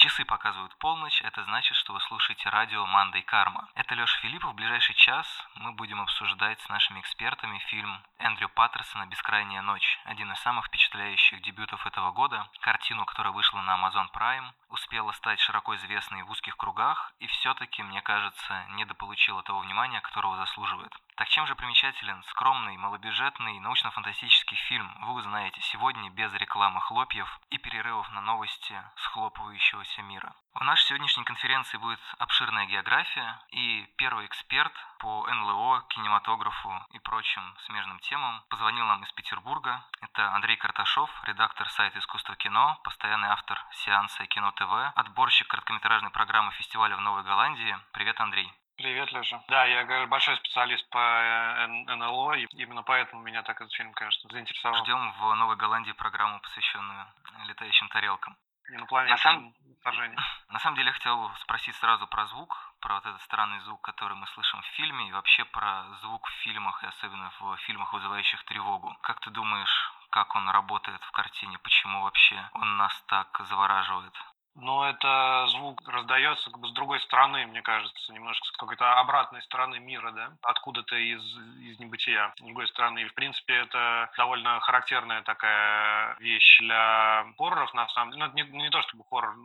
Часы показывают полночь, это значит, что вы слушаете радио «Мандай Карма». Это Леша Филиппов. В ближайший час мы будем обсуждать с нашими экспертами фильм Эндрю Паттерсона «Бескрайняя ночь». Один из самых впечатляющих дебютов этого года. Картину, которая вышла на Amazon Prime, успела стать широко известной в узких кругах и все-таки, мне кажется, недополучила того внимания, которого заслуживает. Так чем же примечателен скромный, малобюджетный, научно-фантастический фильм, вы узнаете сегодня без рекламы хлопьев и перерывов на новости схлопывающегося мира. В нашей сегодняшней конференции будет обширная география, и первый эксперт по НЛО, кинематографу и прочим смежным темам позвонил нам из Петербурга. Это Андрей Карташов, редактор сайта «Искусство кино», постоянный автор сеанса «Кино ТВ», отборщик короткометражной программы фестиваля в Новой Голландии. Привет, Андрей. Привет, Леша. Да, я говорю, большой специалист по э, НЛО, и именно поэтому меня так этот фильм, конечно, заинтересовал. Ждем в Новой Голландии программу, посвященную летающим тарелкам. Инопланетным на самом... На самом деле я хотел спросить сразу про звук, про вот этот странный звук, который мы слышим в фильме, и вообще про звук в фильмах, и особенно в фильмах, вызывающих тревогу. Как ты думаешь, как он работает в картине, почему вообще он нас так завораживает? Но это звук раздается как бы с другой стороны, мне кажется, немножко с какой-то обратной стороны мира, да, откуда-то из, из небытия, с другой стороны. И, в принципе, это довольно характерная такая вещь для хорроров, на самом деле. Ну, не, не то чтобы хоррор,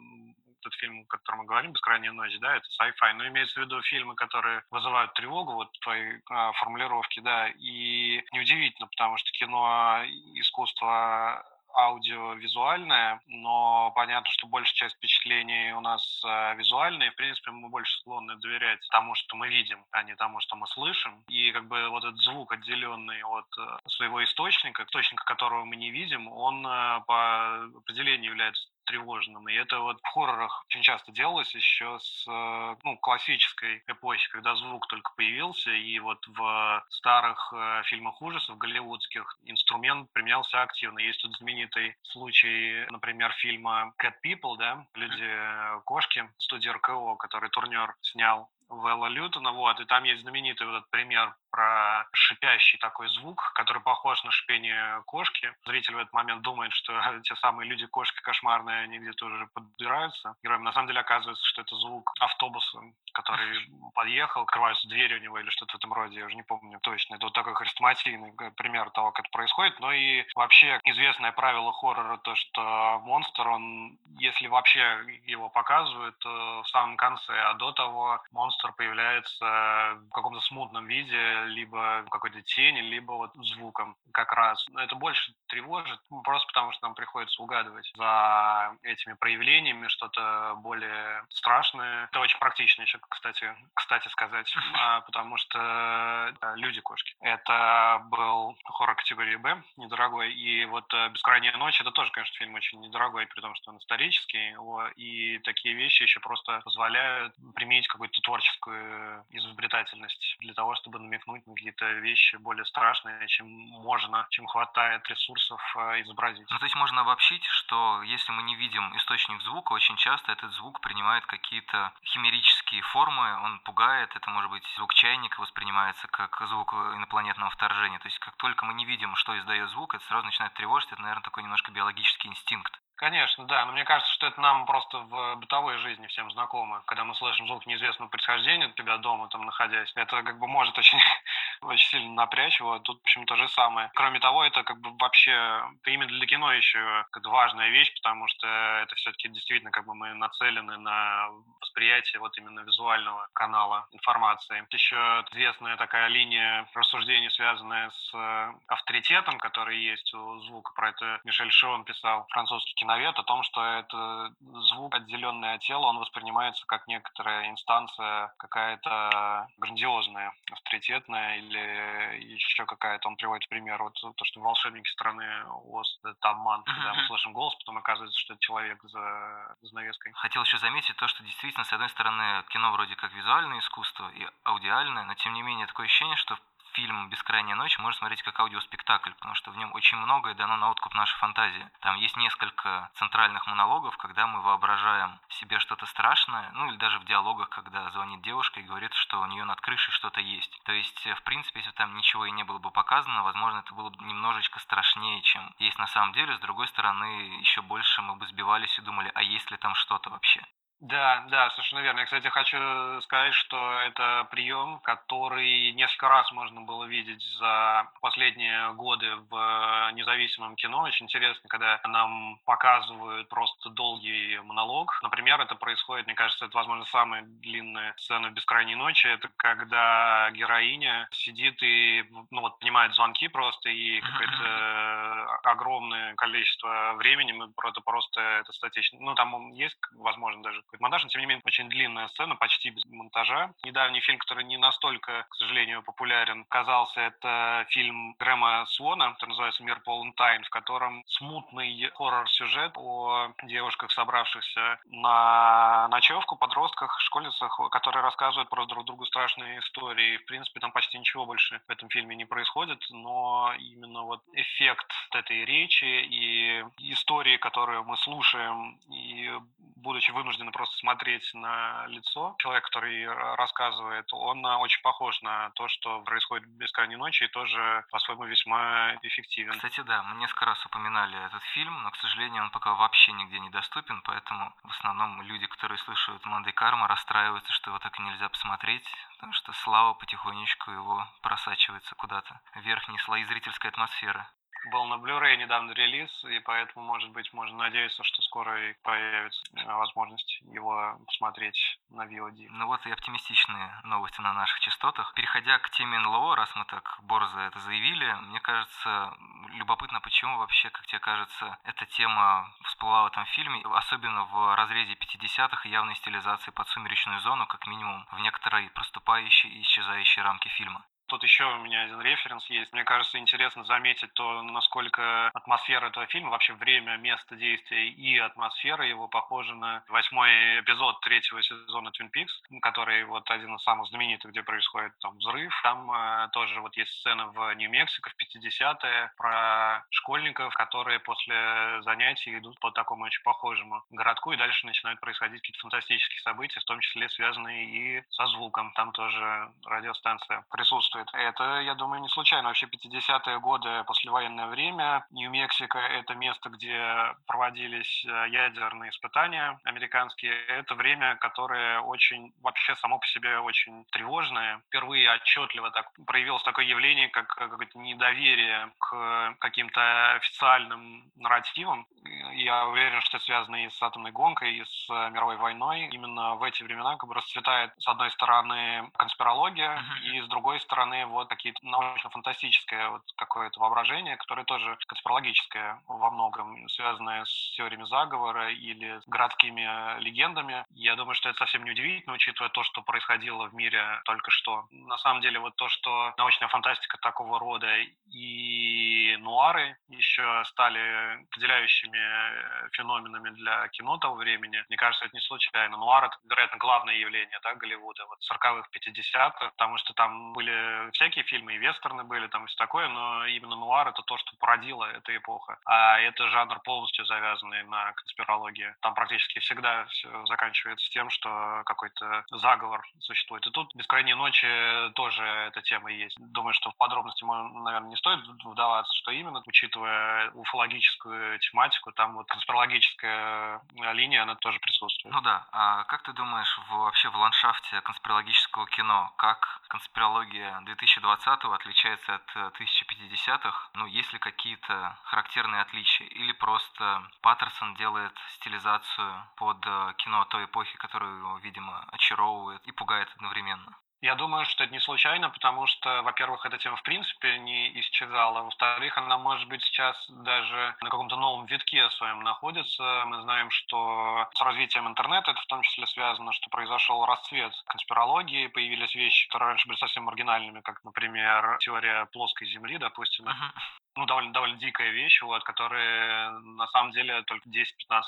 тот фильм, о котором мы говорим, «Бескрайняя ночь», да, это sci-fi, но имеется в виду фильмы, которые вызывают тревогу, вот твои а, формулировки, да, и неудивительно, потому что кино, искусство аудиовизуальное, но понятно, что большая часть впечатлений у нас э, визуальные. В принципе, мы больше склонны доверять тому, что мы видим, а не тому, что мы слышим. И как бы вот этот звук, отделенный от э, своего источника, источника которого мы не видим, он э, по определению является тревожным. И это вот в хоррорах очень часто делалось еще с э, ну, классической эпохи, когда звук только появился, и вот в старых э, фильмах ужасов голливудских инструмент применялся активно. Есть тут знаменитый случай, например, фильма Cat People, да, люди-кошки, студии РКО, который турнер снял Вэлла Лютона, вот, и там есть знаменитый вот этот пример про шипящий такой звук, который похож на шипение кошки. Зритель в этот момент думает, что те самые люди-кошки кошмарные, они где-то уже подбираются. Героям на самом деле оказывается, что это звук автобуса, который подъехал, открываются двери у него или что-то в этом роде, я уже не помню точно. Это вот такой хрестоматийный пример того, как это происходит. Но и вообще известное правило хоррора то, что монстр, он, если вообще его показывают, то в самом конце, а до того монстр монстр появляется в каком-то смутном виде, либо какой-то тени, либо вот звуком как раз. Это больше тревожит, ну, просто потому что нам приходится угадывать за этими проявлениями что-то более страшное. Это очень практично еще, кстати, кстати сказать, а, потому что люди-кошки. Это был хоррор категории Б, недорогой, и вот э, «Бескрайняя ночь» — это тоже, конечно, фильм очень недорогой, при том, что он исторический, и такие вещи еще просто позволяют применить творческий творческую изобретательность для того, чтобы намекнуть на какие-то вещи более страшные, чем можно, чем хватает ресурсов э, изобразить. Ну, то есть можно обобщить, что если мы не видим источник звука, очень часто этот звук принимает какие-то химерические формы, он пугает, это может быть звук чайника воспринимается как звук инопланетного вторжения. То есть как только мы не видим, что издает звук, это сразу начинает тревожить, это, наверное, такой немножко биологический инстинкт. Конечно, да, но мне кажется, что это нам просто в бытовой жизни всем знакомо. Когда мы слышим звук неизвестного происхождения у тебя дома, там находясь, это как бы может очень, очень сильно напрячь его. Тут, в общем, то же самое. Кроме того, это как бы вообще, именно для кино еще важная вещь, потому что это все-таки действительно как бы мы нацелены на восприятие вот именно визуального канала информации. Еще известная такая линия рассуждений, связанная с авторитетом, который есть у звука. Про это Мишель Шон писал, французский киновед о том, что это звук, отделенный от тела, он воспринимается как некоторая инстанция какая-то грандиозная, авторитетная или еще какая-то. Он приводит пример, вот то, что волшебники страны Оз, это обман, когда мы слышим голос, потом оказывается, что это человек за занавеской. Хотел еще заметить то, что действительно, с одной стороны, кино вроде как визуальное искусство и аудиальное, но тем не менее такое ощущение, что фильм «Бескрайняя ночь» можно смотреть как аудиоспектакль, потому что в нем очень многое дано на откуп нашей фантазии. Там есть несколько центральных монологов, когда мы воображаем себе что-то страшное, ну или даже в диалогах, когда звонит девушка и говорит, что у нее над крышей что-то есть. То есть, в принципе, если там ничего и не было бы показано, возможно, это было бы немножечко страшнее, чем есть на самом деле. С другой стороны, еще больше мы бы сбивались и думали, а есть ли там что-то вообще. Да, да, совершенно верно. Я, кстати, хочу сказать, что это прием, который несколько раз можно было видеть за последние годы в независимом кино. Очень интересно, когда нам показывают просто долгий монолог. Например, это происходит, мне кажется, это, возможно, самая длинная сцена в «Бескрайней ночи». Это когда героиня сидит и, ну вот, понимает звонки просто, и какое-то огромное количество времени мы просто, просто это статично. Ну, там есть, возможно, даже какой-то монтаж, но тем не менее очень длинная сцена, почти без монтажа. Недавний фильм, который не настолько, к сожалению, популярен, казался, это фильм Грэма Свона, который называется «Мир полон тайн», в котором смутный хоррор-сюжет о девушках, собравшихся на ночевку, подростках, школьницах, которые рассказывают про друг другу страшные истории. В принципе, там почти ничего больше в этом фильме не происходит, но именно вот эффект этой речи и истории, которые мы слушаем, и будучи вынуждены просто смотреть на лицо человека, который рассказывает, он очень похож на то, что происходит в «Бескрайней ночи», и тоже по-своему весьма эффективен. Кстати, да, мы несколько раз упоминали этот фильм, но, к сожалению, он пока вообще нигде не доступен, поэтому в основном люди, которые слышат «Мандай Карма», расстраиваются, что его так и нельзя посмотреть, потому что слава потихонечку его просачивается куда-то верхние слои зрительской атмосферы был на Blu-ray недавно релиз, и поэтому, может быть, можно надеяться, что скоро и появится э, возможность его посмотреть на VOD. Ну вот и оптимистичные новости на наших частотах. Переходя к теме НЛО, раз мы так борзо это заявили, мне кажется, любопытно, почему вообще, как тебе кажется, эта тема всплыла в этом фильме, особенно в разрезе 50-х и явной стилизации под сумеречную зону, как минимум в некоторой проступающей и исчезающей рамке фильма. Тут еще у меня один референс есть. Мне кажется, интересно заметить то, насколько атмосфера этого фильма, вообще время, место действия и атмосфера его похожа на восьмой эпизод третьего сезона Twin Peaks, который вот один из самых знаменитых, где происходит там взрыв. Там э, тоже вот есть сцена в Нью-Мексико в 50-е про школьников, которые после занятий идут по такому очень похожему городку, и дальше начинают происходить какие-то фантастические события, в том числе связанные и со звуком. Там тоже радиостанция присутствует присутствует. Это, я думаю, не случайно. Вообще 50-е годы, послевоенное время, Нью-Мексико — это место, где проводились э, ядерные испытания американские. Это время, которое очень, вообще само по себе очень тревожное. Впервые отчетливо так проявилось такое явление, как какое-то недоверие к каким-то официальным нарративам. Я уверен, что это связано и с атомной гонкой, и с мировой войной. Именно в эти времена как бы расцветает, с одной стороны, конспирология, и с другой стороны, стороны, вот какие-то научно-фантастическое вот какое-то воображение, которое тоже конспирологическое во многом, связанное с теориями заговора или с городскими легендами. Я думаю, что это совсем не удивительно, учитывая то, что происходило в мире только что. На самом деле, вот то, что научная фантастика такого рода и нуары еще стали определяющими э, феноменами для кино того времени, мне кажется, это не случайно. Нуар — это, вероятно, главное явление да, Голливуда, вот 40-х, 50-х, потому что там были всякие фильмы, и вестерны были, там и все такое, но именно нуар — это то, что породило эта эпоха. А это жанр полностью завязанный на конспирологии. Там практически всегда все заканчивается тем, что какой-то заговор существует. И тут «Бескрайние ночи» тоже эта тема есть. Думаю, что в подробности, наверное, не стоит вдаваться, что именно, учитывая уфологическую тематику, там вот конспирологическая линия, она тоже присутствует. Ну да. А как ты думаешь, вообще в ландшафте конспирологического кино, как конспирология 2020 отличается от 1050-х? Э, ну, есть ли какие-то характерные отличия? Или просто Паттерсон делает стилизацию под э, кино той эпохи, которую его, видимо, очаровывает и пугает одновременно? Я думаю, что это не случайно, потому что, во-первых, эта тема в принципе не исчезала. Во-вторых, она, может быть, сейчас даже на каком-то новом витке своем находится. Мы знаем, что с развитием интернета это в том числе связано, что произошел расцвет конспирологии, появились вещи, которые раньше были совсем маргинальными, как, например, теория плоской Земли, допустим. Uh-huh ну, довольно, довольно дикая вещь, вот, которая на самом деле только 10-15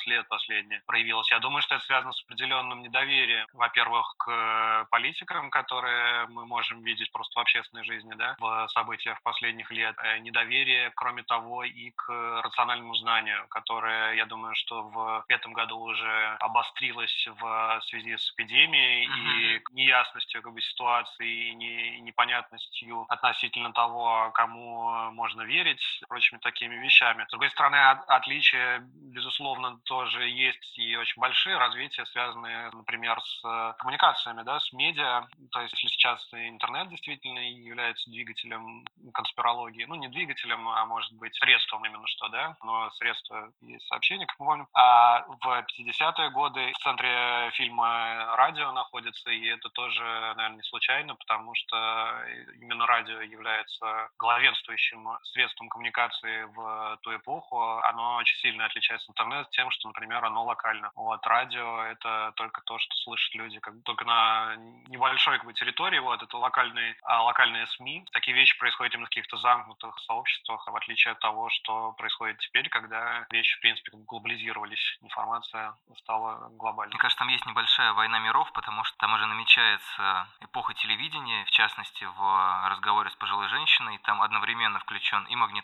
лет последние проявилась. Я думаю, что это связано с определенным недоверием, во-первых, к политикам, которые мы можем видеть просто в общественной жизни, да, в событиях последних лет. Э, недоверие, кроме того, и к рациональному знанию, которое, я думаю, что в этом году уже обострилось в связи с эпидемией mm-hmm. и неясностью как бы, ситуации, и, не, и непонятностью относительно того, кому можно верить, прочими такими вещами. С другой стороны, отличия, безусловно, тоже есть и очень большие развития, связанные, например, с коммуникациями, да, с медиа. То есть, если сейчас интернет действительно является двигателем конспирологии, ну, не двигателем, а может быть средством именно что, да, но средство и сообщения, как мы помним. А в 50-е годы в центре фильма радио находится, и это тоже, наверное, не случайно, потому что именно радио является главенствующим средством коммуникации в ту эпоху. Оно очень сильно отличается от интернета тем, что, например, оно локально. Вот радио — это только то, что слышат люди как только на небольшой как бы, территории, вот, это локальные, а, локальные СМИ. Такие вещи происходят именно в каких-то замкнутых сообществах, в отличие от того, что происходит теперь, когда вещи, в принципе, глобализировались, информация стала глобальной. Мне кажется, там есть небольшая война миров, потому что там уже намечается эпоха телевидения, в частности, в разговоре с пожилой женщиной, там одновременно включен и магнитофон,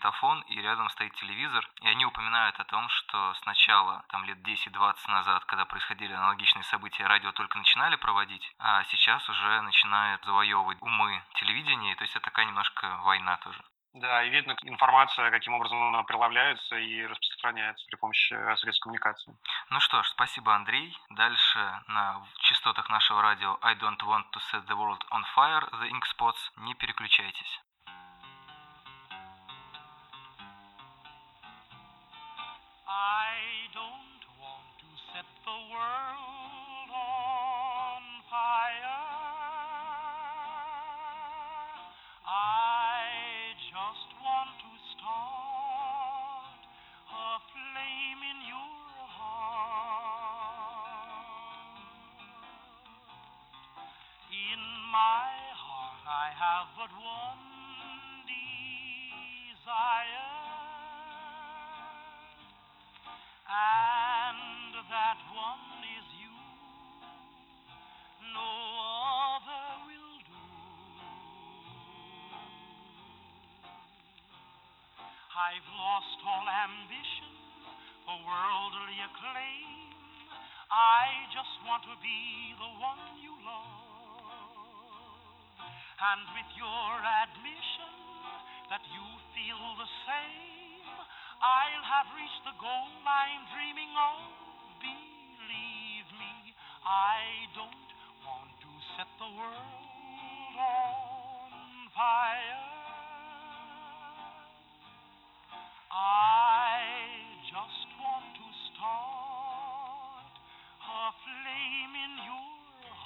и рядом стоит телевизор, и они упоминают о том, что сначала, там лет 10-20 назад, когда происходили аналогичные события, радио только начинали проводить, а сейчас уже начинает завоевывать умы телевидения, то есть это такая немножко война тоже. Да, и видно информация, каким образом она прилавляется и распространяется при помощи э, средств коммуникации. Ну что ж, спасибо, Андрей. Дальше на частотах нашего радио I don't want to set the world on fire, the ink spots. Не переключайтесь. Don't want to set the world on fire. my I've lost all ambition for worldly acclaim. I just want to be the one you love. And with your admission that you feel the same, I'll have reached the goal I'm dreaming of. Believe me, I don't want to set the world on fire.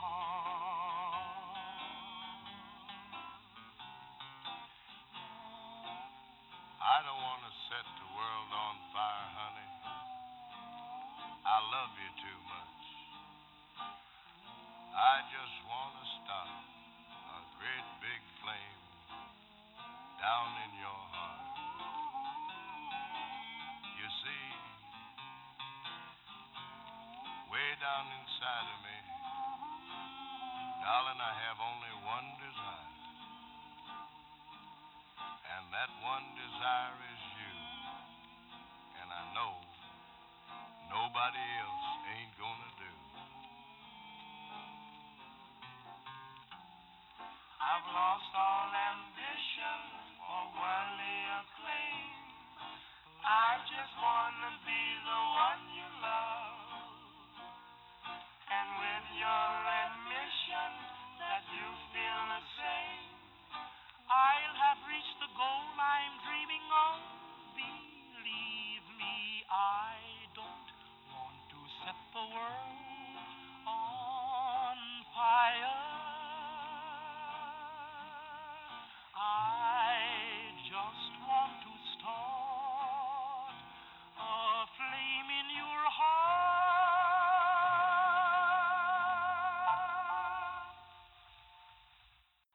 Heart. Lost all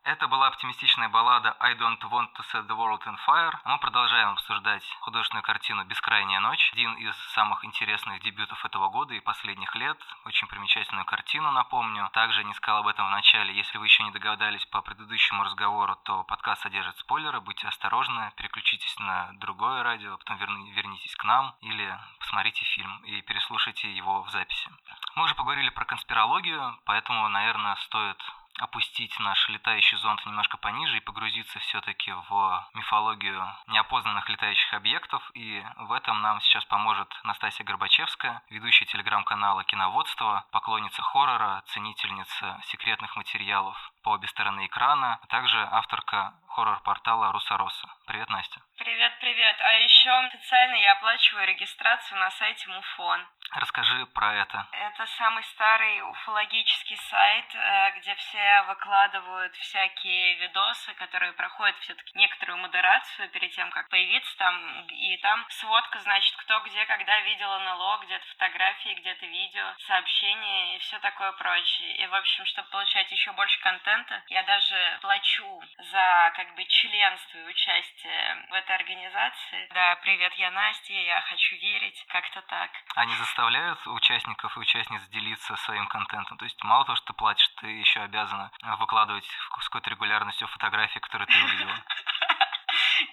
Это была оптимистичная баллада «I don't want to set the world in fire». Мы продолжаем обсуждать художественную картину «Бескрайняя ночь». Один из самых интересных дебютов этого года и последних лет. Очень примечательную картину, напомню. Также не сказал об этом в начале. Если вы еще не догадались по предыдущему разговору, то подкаст содержит спойлеры. Будьте осторожны, переключитесь на другое радио, потом вернитесь к нам или посмотрите фильм и переслушайте его в записи. Мы уже поговорили про конспирологию, поэтому, наверное, стоит опустить наш летающий зонд немножко пониже и погрузиться все-таки в мифологию неопознанных летающих объектов. И в этом нам сейчас поможет Настасья Горбачевская, ведущая телеграм-канала «Киноводство», поклонница хоррора, ценительница секретных материалов по обе стороны экрана, а также авторка хоррор-портала Русароса. Привет, Настя. Привет, привет. А еще специально я оплачиваю регистрацию на сайте Муфон. Расскажи про это. Это самый старый уфологический сайт, э, где все выкладывают всякие видосы, которые проходят все-таки некоторую модерацию перед тем, как появиться там. И там сводка, значит, кто где, когда видел НЛО, где-то фотографии, где-то видео, сообщения и все такое прочее. И, в общем, чтобы получать еще больше контента, я даже плачу за как бы членство и участие в этой организации. Да, привет, я Настя, я хочу верить, как-то так. Они заставляют заставляют участников и участниц делиться своим контентом. То есть мало того, что ты платишь, ты еще обязана выкладывать с какой-то регулярностью фотографии, которые ты увидела.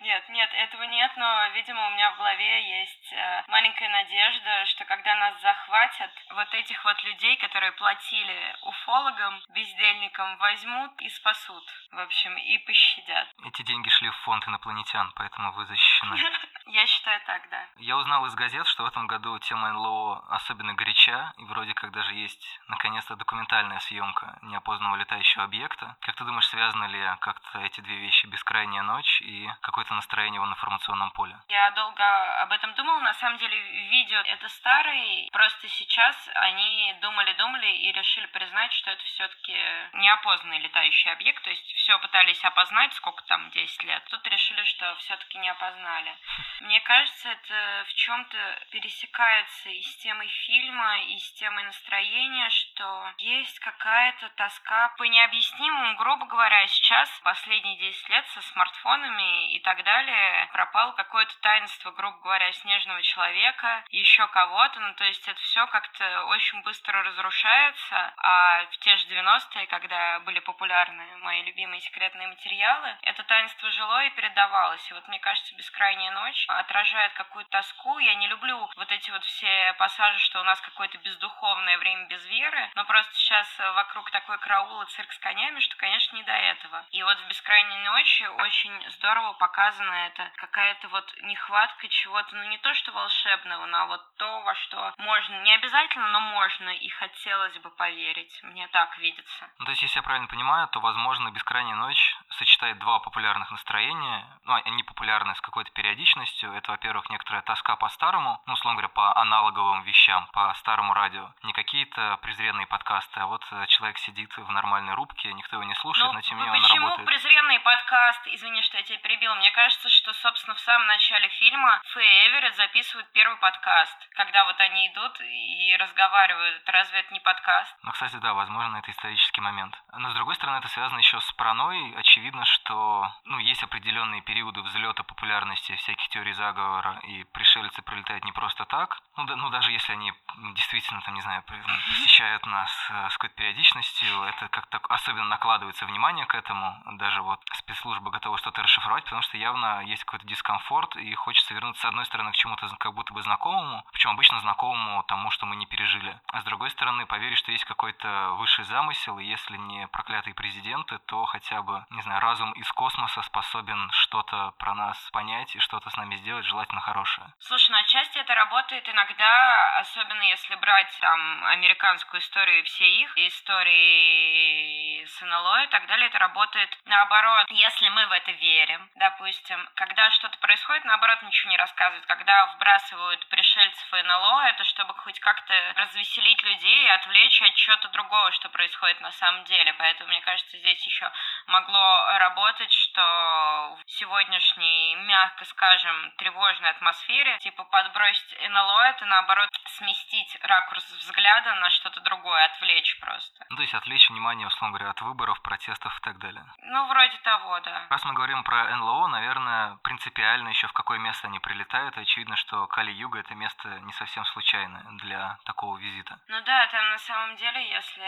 Нет, нет, этого нет, но, видимо, у меня в голове есть э, маленькая надежда, что когда нас захватят, вот этих вот людей, которые платили уфологам, бездельникам, возьмут и спасут, в общем, и пощадят. Эти деньги шли в фонд инопланетян, поэтому вы защищены. Я считаю так, да. Я узнал из газет, что в этом году тема НЛО особенно горяча, и вроде как даже есть, наконец-то, документальная съемка неопознанного летающего объекта. Как ты думаешь, связаны ли как-то эти две вещи «Бескрайняя ночь» и какое-то настроение в информационном поле? Я долго об этом думала. На самом деле, видео это старый. Просто сейчас они думали-думали и решили признать, что это все-таки неопознанный летающий объект. То есть все пытались опознать, сколько там, 10 лет. Тут решили, что все-таки не опознали. Мне кажется, это в чем-то пересекается и с темой фильма, и с темой настроения, что есть какая-то тоска по необъяснимому, грубо говоря, сейчас, последние 10 лет со смартфонами и так далее, пропало какое-то таинство, грубо говоря, снежного человека, еще кого-то, ну то есть это все как-то очень быстро разрушается, а в те же 90-е, когда были популярны мои любимые секретные материалы, это таинство жило и передавалось. И вот мне кажется, «Бескрайняя ночь» отражает какую-то тоску. Я не люблю вот эти вот все пассажи, что у нас какое-то бездуховное время без веры, но просто сейчас вокруг такой караул и цирк с конями, что, конечно, не до этого. И вот в «Бескрайней ночи» очень здорово показано это, какая-то вот нехватка чего-то, ну не то что волшебного, но вот то, во что можно, не обязательно, но можно и хотелось бы поверить. Мне так видится. Ну, то есть, если я правильно понимаю, то, возможно, «Бескрайняя ночь» сочетает два популярных настроения, ну, они популярны с какой-то периодичностью. Это, во-первых, некоторая тоска по старому, ну, условно говоря, по аналоговым вещам, по старому радио. Не какие-то презренные подкасты, а вот э, человек сидит в нормальной рубке, никто его не слушает, ну, но тем не менее он работает. Почему презренный подкаст? Извини, что я тебя перебил. Мне кажется, что, собственно, в самом начале фильма Фэй Эверетт записывают первый подкаст, когда вот они идут и разговаривают. Разве это не подкаст? Ну, кстати, да, возможно, это исторический момент. Но, с другой стороны, это связано еще с паранойей. Очевидно, что ну, есть определенные периоды взлета популярности всяких теорий заговора, и пришельцы прилетают не просто так. Ну, да, ну даже если они действительно, там, не знаю, посещают нас э, с какой-то периодичностью, это как-то особенно накладывается внимание к этому. Даже вот спецслужбы готовы что-то расшифровать, потому что явно есть какой-то дискомфорт, и хочется вернуться, с одной стороны, к чему-то как будто бы знакомому, причем обычно знакомому тому, что мы не пережили. А с другой стороны, поверить, что есть какой-то высший замысел, и если не проклятые президенты, то хотя бы, не знаю, разум из космоса способен что-то про нас понять и что-то с нами сделать, желательно хорошее. Слушай, ну отчасти это работает иногда, особенно если брать там американскую историю и все их истории с НЛО и так далее, это работает наоборот. Если мы в это верим, допустим, когда что-то происходит, наоборот, ничего не рассказывают. Когда вбрасывают пришельцев и НЛО, это чтобы хоть как-то развеселить людей и отвлечь от чего-то другого, что происходит на самом деле. Поэтому, мне кажется, здесь еще могло работать, что в сегодняшней, мягко скажем, тревожной атмосфере, типа подбросить НЛО, это наоборот сместить ракурс взгляда на что-то другое, отвлечь просто. Ну, то есть отвлечь внимание, условно говоря, от выборов, протестов и так далее. Ну, вроде того, да. Раз мы говорим про НЛО, наверное, принципиально еще в какое место они прилетают. Очевидно, что Кали-Юга это место не совсем случайное для такого визита. Ну да, там на самом деле, если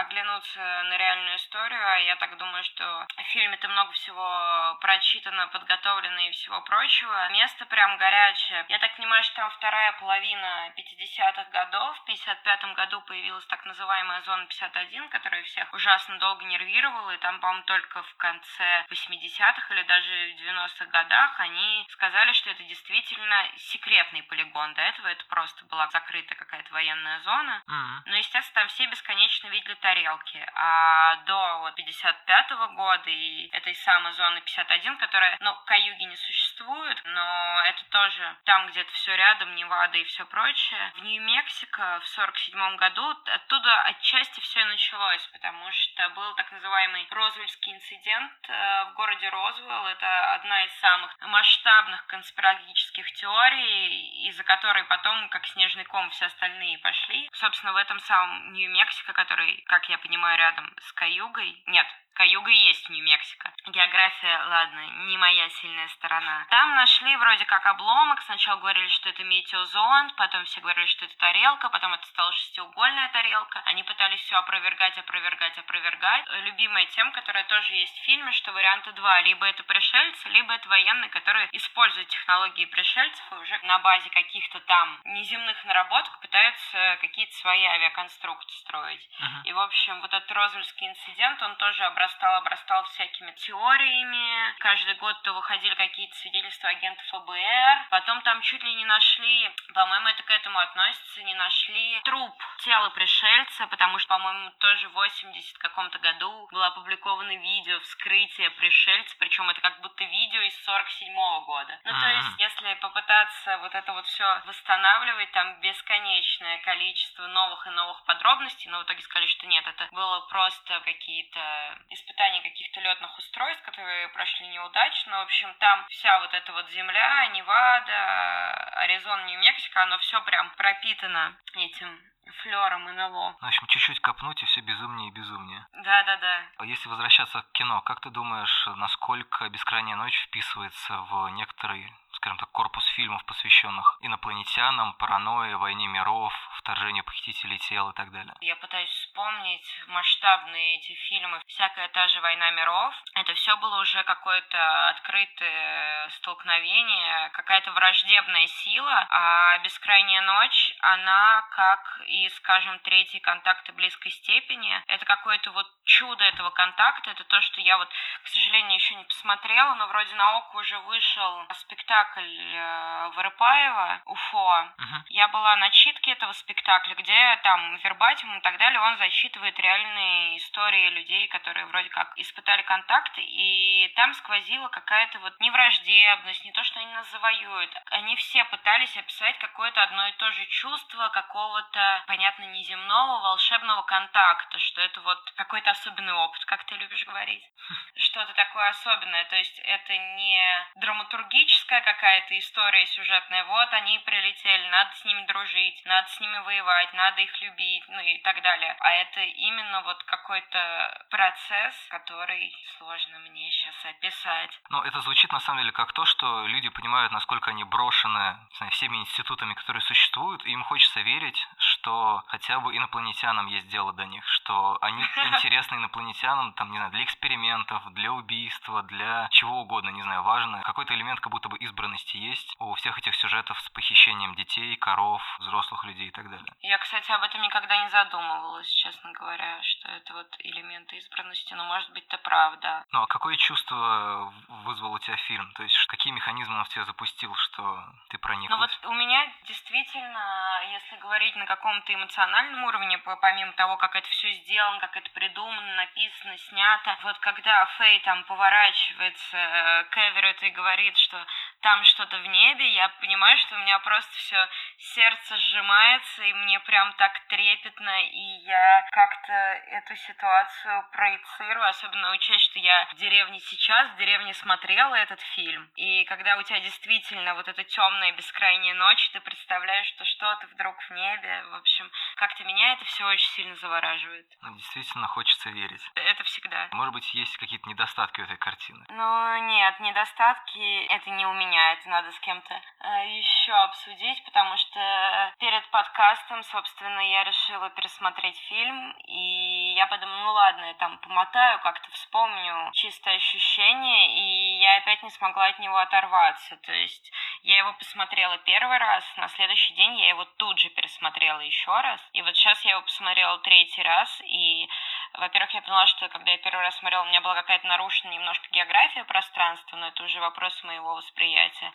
оглянуться на реальную историю, а я так думаю, что в фильме-то много всего прочитано, подготовлено и всего прочего, место прям горячее. Я так понимаю, что там вторая половина 50-х годов. В 55 году появилась так называемая зона 51, которая всех ужасно долго нервировала, и там, по-моему, только в конце 80-х или даже в 90-х годах они сказали, что это действительно секретный полигон. До этого это просто была закрытая какая-то военная зона. Мгм. Но, естественно, там все бесконечно видели тарелки. А до вот 55 года и этой самой зоны 51, которая, ну, Каюги не существует, но это тоже там где-то все рядом, Невада и все прочее. В Нью-Мексико в 47 году оттуда отчасти все и началось, потому что был так называемый Розвельский инцидент э, в городе Розвелл. Это одна из самых масштабных конспирологических теорий, из-за которой потом, как снежный ком, все остальные пошли. Собственно, в этом самом Нью-Мексико, который, как я понимаю, рядом с Каюгой. Нет, Каюга и есть Нью-Мексико. География, ладно, не моя сильная сторона. Там нашли вроде как обломок. Сначала говорили, что это метеозонд, потом все говорили, что это тарелка, потом это стала шестиугольная тарелка. Они пытались все опровергать, опровергать, опровергать. Любимая тема, которая тоже есть в фильме, что варианта два. Либо это пришельцы, либо это военные, которые используют технологии пришельцев и уже на базе каких-то там неземных наработок пытаются какие-то свои авиаконструкты строить. Мгм. И, в общем, вот этот Розвельский инцидент, он тоже обрастал, обрастал всякими теориями. Каждый год то выходили какие-то свидетельства агентов ФБР. Потом там чуть ли не нашли, по-моему, это к этому относится, не нашли труп тела пришельца, потому что, по-моему, тоже в 80 каком-то году было опубликовано видео вскрытия пришельца, причем это как будто видео из 47 года. Ну, то есть, если попытаться вот это вот все восстанавливать, там бесконечное количество новых и новых подробностей, но в итоге сказали, что нет, это было просто какие-то испытания каких-то летных устройств, которые прошли неудачно. В общем, там вся вот эта вот земля, Невада, Аризона, Нью-Мексико, оно все прям пропитано этим флером НЛО. В общем, чуть-чуть копнуть, и все безумнее и безумнее. Да-да-да. А Если возвращаться к кино, как ты думаешь, насколько «Бескрайняя ночь» вписывается в некоторый, скажем так, корпус фильмов, посвященных инопланетянам, паранойи, войне миров, вторжению похитителей тел и так далее? Я пытаюсь вспомнить масштабные эти фильмы. Всякая та же «Война миров». Это все было уже какое-то открытое столкновение, какая-то враждебная сила. А «Бескрайняя ночь», она как и, скажем, третий контакт близкой степени. Это какое-то вот чудо этого контакта. Это то, что я вот, к сожалению, еще не посмотрела, но вроде на ОК уже вышел спектакль э, Воропаева «Уфо». Мгм. Я была на читке этого спектакля, где там вербатим и так далее, он зачитывает реальные истории людей, которые вроде как испытали контакты, и там сквозила какая-то вот невраждебность, не то, что они нас завоюют. Они все пытались описать какое-то одно и то же чувство какого-то, понятно, неземного, волшебного контакта, что это вот какой-то особенный опыт, как ты любишь говорить. Что-то такое особенное, то есть это не драматургическая какая-то история сюжетная, вот они прилетели, надо с ними дружить, надо с ними воевать, надо их любить, ну и так далее. А это именно вот какой-то процесс, который сложно мне сейчас описать. Но это звучит на самом деле как то, что люди понимают, насколько они брошены знаю, всеми институтами, которые существуют, и им хочется верить, что хотя бы инопланетянам есть дело до них, что они интересны инопланетянам, там, не знаю, для экспериментов, для убийства, для чего угодно, не знаю, важно. Какой-то элемент как будто бы избранности есть у всех этих сюжетов с похищением детей, коров, взрослых людей и так далее. Я, кстати, об этом никогда не задумывалась, честно говоря, что это вот элементы избранности, но может быть это правда. Ну а какое чувство вызвал у тебя фильм? То есть какие механизмы он в тебя запустил, что ты проник? Ну вот у меня действительно, если говорить на каком-то эмоциональном уровне, по- помимо того, как это все сделано, как это придумано, написано, снято, вот когда Фэй там поворачивается э, к Эверетту и говорит, что там что-то в небе, я понимаю, что у меня просто все сердце сжимается, и мне прям так трепетно, и я как-то эту ситуацию проецирую, особенно учесть, что я в деревне сейчас, в деревне смотрела этот фильм, и когда у тебя действительно вот эта темная бескрайняя ночь, ты представляешь, что что-то вдруг в небе, в общем, как-то меня это все очень сильно завораживает. Ну, действительно хочется верить. Это всегда. Может быть, есть какие-то недостатки у этой картины? Ну, нет, недостатки это не у меня, это надо с кем-то э, еще обсудить, потому что перед подкастом, собственно, я решила пересмотреть фильм, и я подумала, ну ладно, я там помотаю, как-то вспомню чистое ощущение, и я опять не смогла от него оторваться. То есть я его посмотрела первый раз, на следующий день я его тут же пересмотрела еще раз, и вот сейчас я его посмотрела третий раз, и во-первых, я поняла, что когда я первый раз смотрела, у меня была какая-то нарушена немножко география пространства, но это уже вопрос моего восприятия.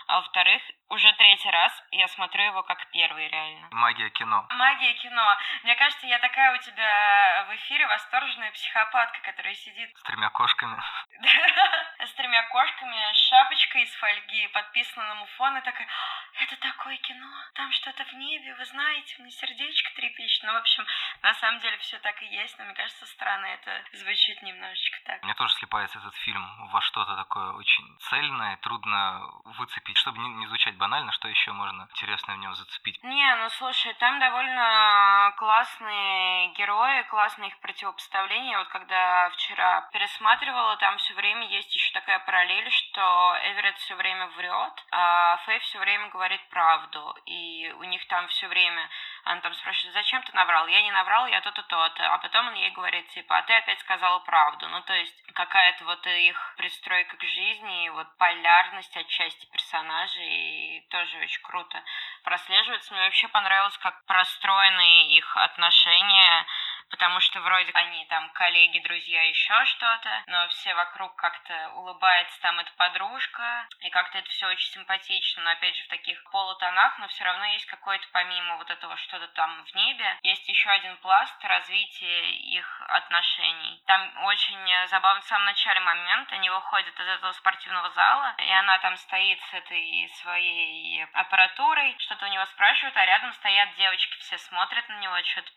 А во-вторых, уже третий раз я смотрю его как первый, реально. Магия кино. Магия кино. Мне кажется, я такая у тебя в эфире восторженная психопатка, которая сидит С тремя кошками. с тремя кошками, с шапочкой из фольги, подписана на муфон, и такая, «А, это такое кино, там что-то в небе, вы знаете, мне сердечко трепещет. Ну, в общем, на самом деле все так и есть, но мне кажется, странно это звучит немножечко так. Мне тоже слепается этот фильм во что-то такое очень цельное, трудно выцепить. Чтобы не, не звучать банально, что еще можно интересное в нем зацепить? Не, ну слушай, там довольно классные герои, классные их противопоставления. Вот когда вчера пересматривала, там все время есть еще такая параллель, что Эверетт все время врет, а Фэй все время говорит правду. И у них там все время, она там спрашивает, зачем ты наврал? Я не наврал, я то-то, то-то. А потом он ей говорит, типа, а ты опять сказала правду. Ну, то есть какая-то вот их пристройка к жизни, и вот полярность отчасти персонажей, тоже очень круто прослеживается. Мне вообще понравилось, как простроены их отношения, потому что вроде они там коллеги, друзья, еще что-то, но все вокруг как-то улыбается там эта подружка, и как-то это все очень симпатично, но опять же в таких полутонах, но все равно есть какое-то помимо вот этого что-то там в небе, есть еще один пласт развития их отношений. Там очень забавно в самом начале момент, они выходят из этого спортивного зала, и она там стоит с этой своей аппаратурой, что-то у него спрашивают, а рядом стоят девочки, все смотрят на него, что-то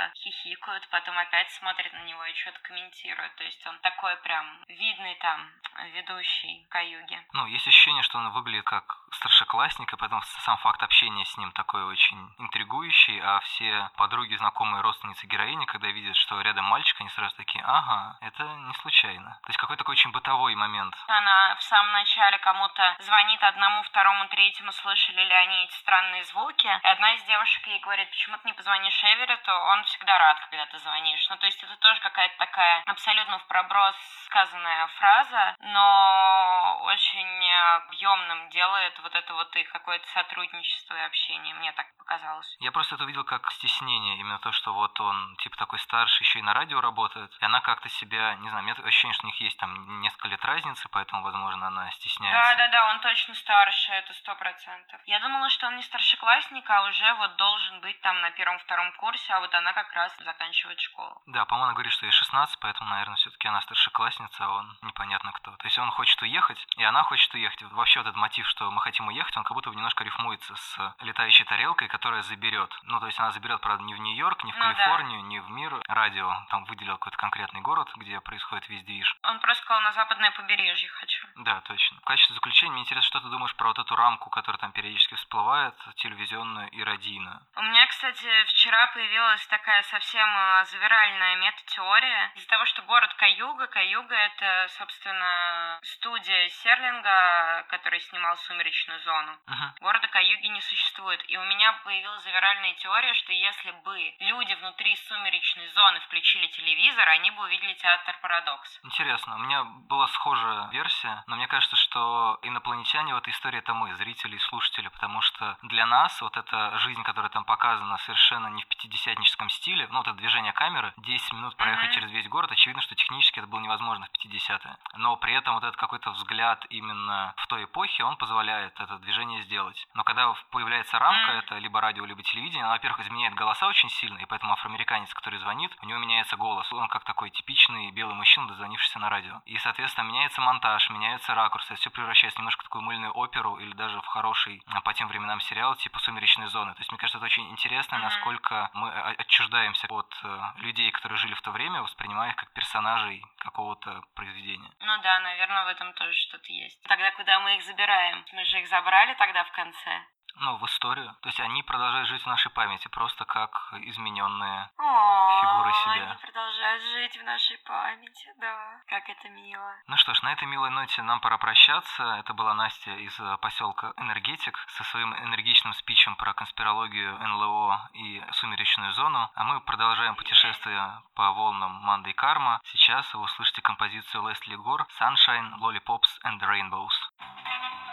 перешептываются, хихикают, потом опять смотрят на него и что-то комментируют. То есть он такой прям видный там ведущий Каюги. Ну, есть ощущение, что он выглядит как старшеклассник, и поэтому сам факт общения с ним такой очень интригующий, а все подруги, знакомые, родственницы героини, когда видят, что рядом мальчик, они сразу такие, ага, это не случайно. То есть какой-то такой очень бытовой момент. Она в самом начале кому-то звонит одному, второму, третьему, слышали ли они эти странные звуки. И одна из девушек ей говорит, почему ты не позвонишь Эверетту, он всегда рад, когда ты звонишь. Ну, то есть это тоже какая-то такая абсолютно в проброс сказанная фраза, но очень объемным делает вот это вот их какое-то сотрудничество и общение, мне так показалось. Я просто это увидел как стеснение, именно то, что вот он типа такой старший, еще и на радио работает, и она как-то себя, не знаю, у меня ощущение, что у них есть там несколько лет разницы, поэтому, возможно, она стесняется. Да-да-да, он точно старше, это сто процентов. Я думала, что он не старшеклассник, а уже вот должен быть там на первом-втором курсе, а вот она как раз заканчивает школу. Да, по-моему, она говорит, что ей 16, поэтому, наверное, все-таки она старшеклассница, а он непонятно кто. То есть он хочет уехать, и она хочет уехать. Вообще вот этот мотив, что мы хотим уехать, он как будто бы немножко рифмуется с летающей тарелкой, которая заберет. Ну, то есть она заберет, правда, не в Нью-Йорк, не в Ну да. Калифорнию, не в мир. Радио там выделил какой-то конкретный город, где происходит весь движ. Он просто сказал, на западное побережье хочу. Да, точно. В качестве заключения мне интересно, что ты думаешь про вот эту рамку, которая там периодически всплывает, телевизионную и радийную. У меня, кстати, вчера появилась такая совсем э, завиральная мета-теория. Из-за того, что город Каюга, Каюга — это, собственно, студия Серлинга, который снимал «Сумеречную зону». Мгм. Города Каюги не существует. И у меня появилась завиральная теория, что если бы люди внутри сумеречной зоны включили телевизор, они бы увидели театр Парадокс. Интересно, у меня была схожая версия, но мне кажется, что инопланетяне в этой истории это мы, зрители и слушатели, потому что для нас вот эта жизнь, которая там показана, совершенно не в пятидесятническом стиле, ну, вот это движение камеры, 10 минут проехать Мгм. через весь город, очевидно, что технически это было невозможно в 50-е. Но при этом вот этот какой-то взгляд именно в той эпохе, он позволяет это движение сделать. Но когда появляется рамка, Мгм. это либо радио, либо телевидение, она, во-первых, изменяет голоса очень сильно, и поэтому афроамериканец, который звонит, у него меняется голос. Он как такой типичный белый мужчина, дозвонившийся на радио. И, соответственно, меняется монтаж, меняются ракурсы, все превращается немножко в такую мыльную оперу или даже в хороший а, по тем временам сериал типа «Сумеречные зоны». То есть, мне кажется, это очень интересно, насколько мы а, отчуждаемся от э, людей, которые жили в то время, воспринимая их как персонажей какого-то произведения. Ну да, наверное, в этом тоже что-то есть. Тогда куда мы их забираем? Мы же их забрали тогда в конце. Ну, в историю. То есть они продолжают жить в нашей памяти, просто как измененные. О, Фигуры себя. Они продолжают жить в нашей памяти, да. Как это мило. Ну что ж, на этой милой ноте нам пора прощаться. Это была Настя из э, поселка Энергетик со своим энергичным спичем про конспирологию НЛО и сумеречную зону. А мы продолжаем путешествие по волнам Манды и Карма. Сейчас вы услышите композицию Лесли Гор «Sunshine, Lollipops and Rainbows». Sunshine,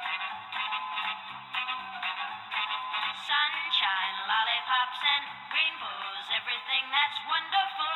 wonderful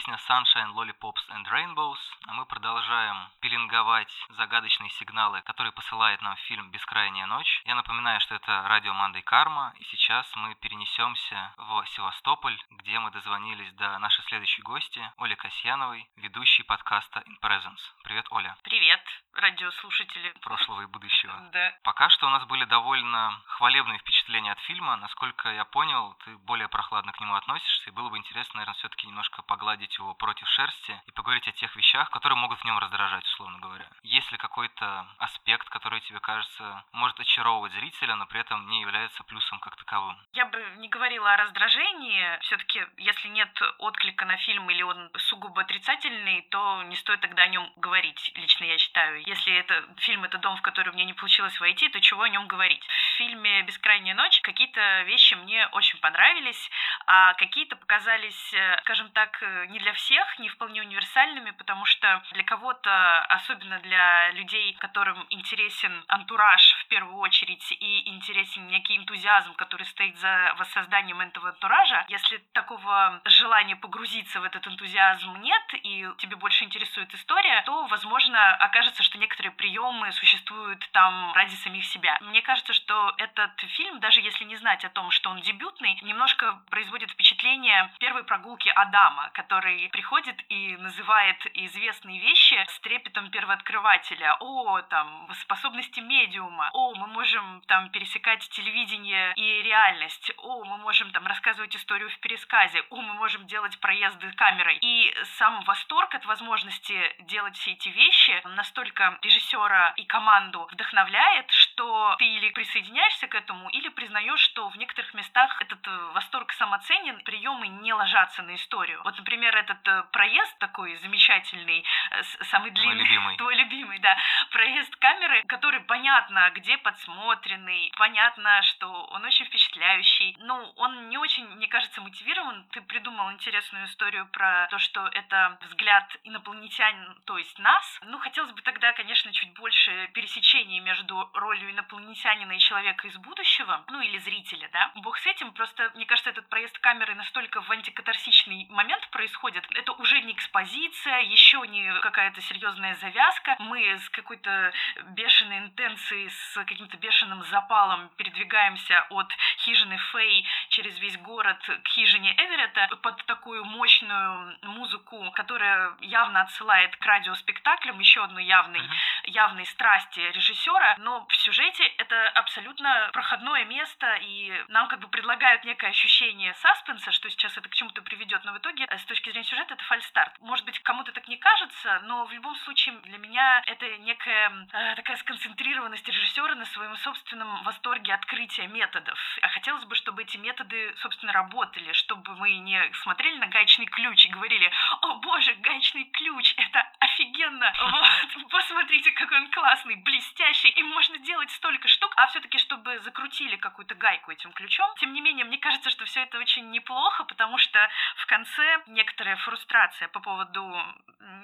песня Sunshine, Lollipops and Rainbows, а мы продолжаем пеленговать загадочные сигналы, которые посылает нам фильм «Бескрайняя ночь». Я напоминаю, что это радио Мандай Карма, и сейчас мы перенесемся в Севастополь, где мы дозвонились до нашей следующей гости, Оли Касьяновой, ведущей подкаста In Presence. Привет, Оля, Привет, радиослушатели. прошлого и будущего. Да. Пока что у нас были довольно хвалебные впечатления от фильма. Насколько я понял, ты более прохладно к нему относишься, и было бы интересно, наверное, все-таки немножко погладить его против шерсти и поговорить о тех вещах, которые могут в нем раздражать, условно говоря. Есть ли какой-то аспект, который тебе кажется может очаровывать зрителя, но при этом не является плюсом как таковым? Я бы не говорила о раздражении. Все-таки, если нет отклика на фильм или он сугубо отрицательный, то не стоит тогда о нем говорить, лично я считаю. Если это фильм это дом, в который мне не получилось войти, то чего о нем говорить? В фильме «Бескрайняя ночь» какие-то вещи мне очень понравились, а какие-то показались, э, скажем так, э, не для всех, не вполне универсальными, потому что для кого-то, особенно для людей, которым интересен антураж в первую очередь и интересен некий энтузиазм, который стоит за воссозданием этого антуража, если такого желания погрузиться в этот энтузиазм нет, и тебе больше интересует история, то, возможно, окажется, что некоторые приемы существуют там ради самих себя. Мне кажется, что этот фильм, даже если не знать о том, что он дебютный, немножко производит впечатление первой прогулки Адама, который приходит и называет известные вещи с трепетом первооткрывателя. О, там, способности медиума. О, мы можем там пересекать телевидение и реальность. О, мы можем там рассказывать историю в пересказе. О, мы можем делать проезды камерой. И сам восторг от возможности делать все эти вещи настолько режиссера и команду вдохновляет, что ты или присоединяешься к этому, или признаешь, что в некоторых местах этот э, восторг самоценен, приемы не ложатся на историю. Вот, например, этот э, проезд такой замечательный, э, самый длинный. Мой любимый. Твой любимый, да. Проезд камеры, который понятно, где подсмотренный, понятно, что он очень впечатляющий. Ну, он не очень, мне кажется, мотивирован. Ты придумал интересную историю про то, что это взгляд инопланетян, то есть нас. Ну, хотелось бы тогда, конечно, чуть больше пересечений между ролью инопланетянина и человека из будущего, ну или зрителя, да. Бог с этим, просто, мне кажется, этот проезд камеры настолько в антикатарсичный момент происходит. Это уже не экспозиция, еще не какая-то серьезная завязка. Мы с какой-то бешеной интенцией, с каким-то бешеным запалом передвигаемся от хижины Фэй через весь город к хижине Эверетта под такую мощную музыку, которая явно отсылает к радиоспектаклям, еще одной явной, uh-huh. явной страсти режиссера, но в сюжете это абсолютно проходное место, и нам как бы предлагают некое ощущение саспенса, что сейчас это к чему-то приведет, но в итоге э, с точки зрения сюжета это фальстарт. Может быть, кому-то так не кажется, но в любом случае для меня это некая э, такая сконцентрированность режиссера на своем собственном восторге открытия методов. А хотелось бы, чтобы эти методы, собственно, работали, чтобы мы не смотрели на гаечный ключ и говорили, о боже, гаечный ключ, это офигенно, вот, посмотрите, какой он классный, блестящий, и можно делать столько штук, а все-таки, чтобы закрутили какую-то гайку этим ключом. Тем не менее, мне кажется, что все это очень неплохо, потому что в конце некоторая фрустрация по поводу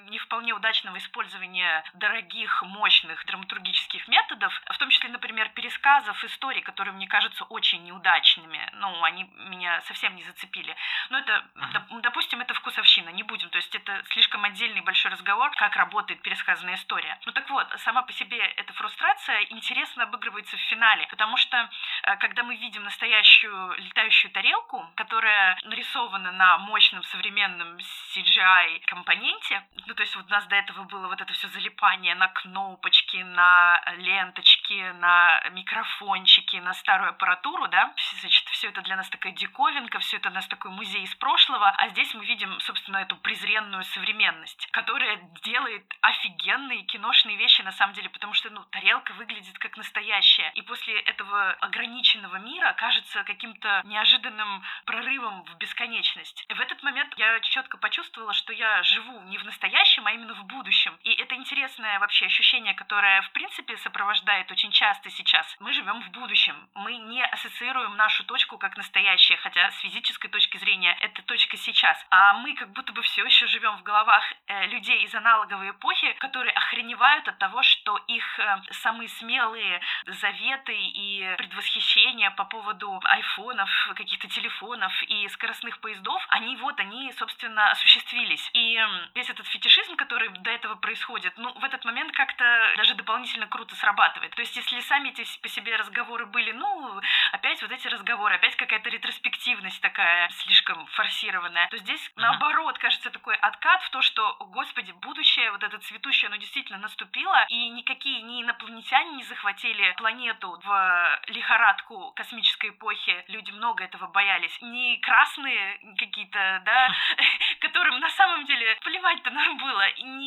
не вполне удачного использования дорогих, мощных драматургических методов, в том числе, например, пересказов историй, которые мне кажутся очень неудачными. Ну, они меня совсем не зацепили. Но это, допустим, это вкусовщина, не будем. То есть это слишком отдельный большой разговор, как работает пересказанная история. Ну так вот, сама по себе эта фрустрация интересно обыгрывается в финале, потому что э, когда мы видим настоящую летающую тарелку, которая нарисована на мощном современном CGI компоненте, ну то есть вот у нас до этого было вот это все залипание на кнопочки, на ленточки, на микрофончики, на старую аппаратуру, да, значит, все это для нас такая диковинка, все это у нас такой музей из прошлого, а здесь мы видим, собственно, эту презренную современность, которая делает офигенные киношные вещи на самом деле, потому что, ну, тарелка выглядит как настоящая, и после этого ограниченного мира кажется каким-то неожиданным прорывом в бесконечность. В этот момент я четко почувствовала, что я живу не в настоящем, а именно в будущем. И это интересное вообще ощущение, которое, в принципе, сопровождает очень часто сейчас. Мы живем в будущем. Мы не ассоциируем нашу точку как настоящее, хотя с физической точки зрения это точка сейчас. А мы как будто бы все еще живем в головах э, людей из аналоговой эпохи, которые охреневают от того, что их э, самые смелые заветы и предвосхищения по поводу айфонов, каких-то телефонов и скоростных поездов, они вот, они, собственно, осуществились. И весь этот фетишизм, который до этого происходит, ну, в этот момент как-то даже дополнительно круто срабатывает. То есть, если сами эти по себе разговоры были, ну, опять вот эти разговоры, опять какая-то ретроспективность такая слишком форсированная, то здесь, uh-huh. наоборот, кажется, такой откат в то, что, господи, будущее, вот это цветущее, оно действительно наступило, и никакие ни инопланетяне не захватили планету в лихорадку космической эпохи, люди много этого боялись, ни красные какие-то, да, которым на самом деле плевать-то нам было, ни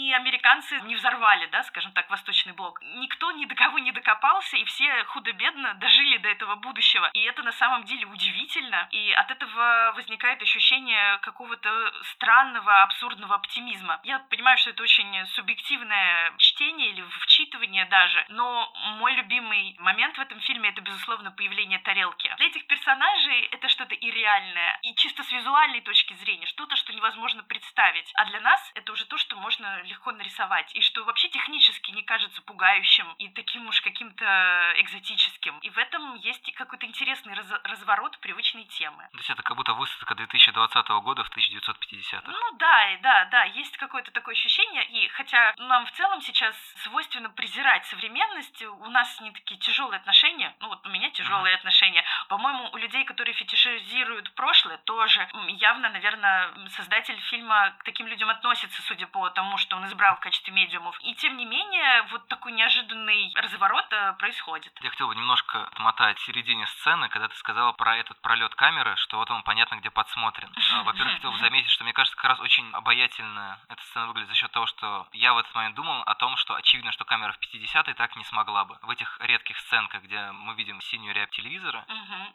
американцы не взорвали, да, скажем так, Восточный блок. Никто ни до кого не докопался, и все худо-бедно дожили до этого будущего. И это на самом деле удивительно, и от этого возникает ощущение какого-то странного, абсурдного оптимизма. Я понимаю, что это очень субъективное чтение или вчитывание даже, но мой любимый момент в этом фильме это, безусловно, появление тарелки. Для этих персонажей это что-то ирреальное, и чисто с визуальной точки зрения, что-то, что невозможно представить. А для нас это уже то, что можно легко нарисовать, и что вообще технически не кажется пугающим и таким уж каким-то экзотическим. И в этом есть какой-то интересный раз разворот привычной темы. То есть это как будто высадка 2020 года в 1950-х. Ну да, да, да, есть какое-то такое ощущение, и хотя нам в целом сейчас свойственно презирать современность, у нас не такие тяжелые отношения, ну вот у меня тяжелые uh-huh. отношения, по-моему, у людей, которые фетишизируют прошлое, тоже явно, наверное, создатель фильма к таким людям относится, судя по тому, что он избрал в качестве медиумов. И тем не менее, вот такой неожиданный разворот э, происходит. Я хотел бы немножко отмотать в середине сцены, когда ты сказала про этот пролет камеры, что вот он понятно где подсмотрен. А, во-первых, хотел бы заметить, что мне кажется, как раз очень обаятельно эта сцена выглядит за счет того, что я в этот момент думал о том, что очевидно, что камера в 50-й так не смогла бы. В этих редких сценках, где мы видим синюю рябь телевизора,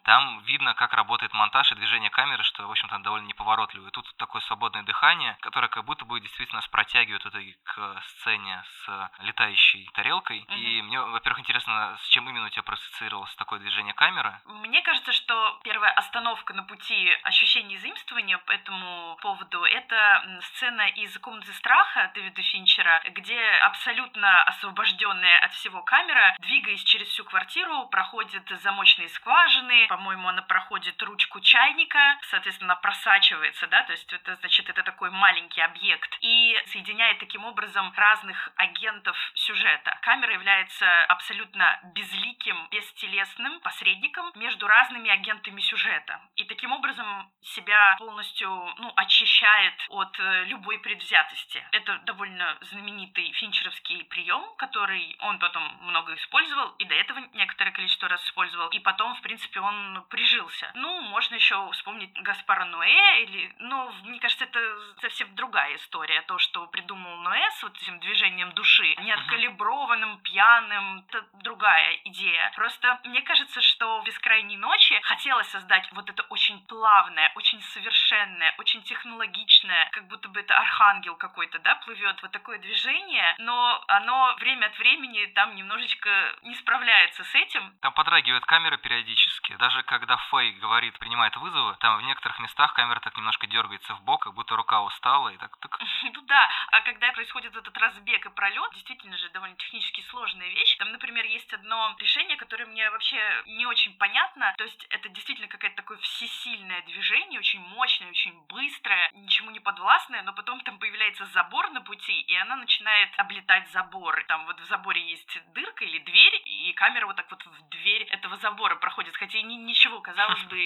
там видно, как работает монтаж и движение камеры, что, в общем-то, довольно неповоротливо. И тут такое свободное дыхание, которое как будто бы действительно нас протягивает в итоге к сцене с летающей тарелкой. И мне, во-первых, интересно, с чем именно у тебя проассоциировалось такое движение камеры? Мне кажется, что первая остановка на пути ощущения заимствования по этому поводу — это сцена из «Комнаты страха» Дэвида Финчера, где абсолютно освобожденная от всего камера, двигаясь через всю квартиру, проходит замочные скважины, по-моему, она проходит ручку чайника, соответственно, она просачивается, да, то есть это, значит, это такой маленький объект, и соединяет таким образом разных агентов сюжета. Камера является абсолютно безликим, бестелесным посредником между разными агентами сюжета. И таким образом себя полностью ну, очищает от э, любой предвзятости. Это довольно знаменитый финчеровский прием, который он потом много использовал, и до этого некоторое количество раз использовал. И потом, в принципе, он прижился. Ну, можно еще вспомнить Гаспара Ноэ, или, ну, мне кажется, это совсем другая история. То, что придумал Ноэ с вот этим движением души, не откалиброванным, пьяным, это другая идея. Просто мне кажется, что в «Бескрайней ночи» хотелось создать вот это очень плавное, очень совершенное, очень технологичное, как будто бы это архангел какой-то, да, плывет, вот такое движение, но оно время от времени там немножечко не справляется с этим, Там подрагивает камера периодически. Даже когда Фэй говорит, принимает вызовы, там в некоторых местах камера так немножко дергается в бок, как будто рука устала, и так, так. Ну да, а когда происходит этот разбег и пролет, действительно же довольно технически сложная вещь. Там, например, есть одно решение, которое мне вообще не очень понятно. То есть это действительно какое-то такое всесильное движение, очень мощное, очень быстрое, ничему не подвластное, но потом там появляется забор на пути, и она начинает облетать забор. Там вот в заборе есть дырка или дверь, и камера вот так вот в дверь этого забора проходит. Хотя ни- ничего, казалось бы,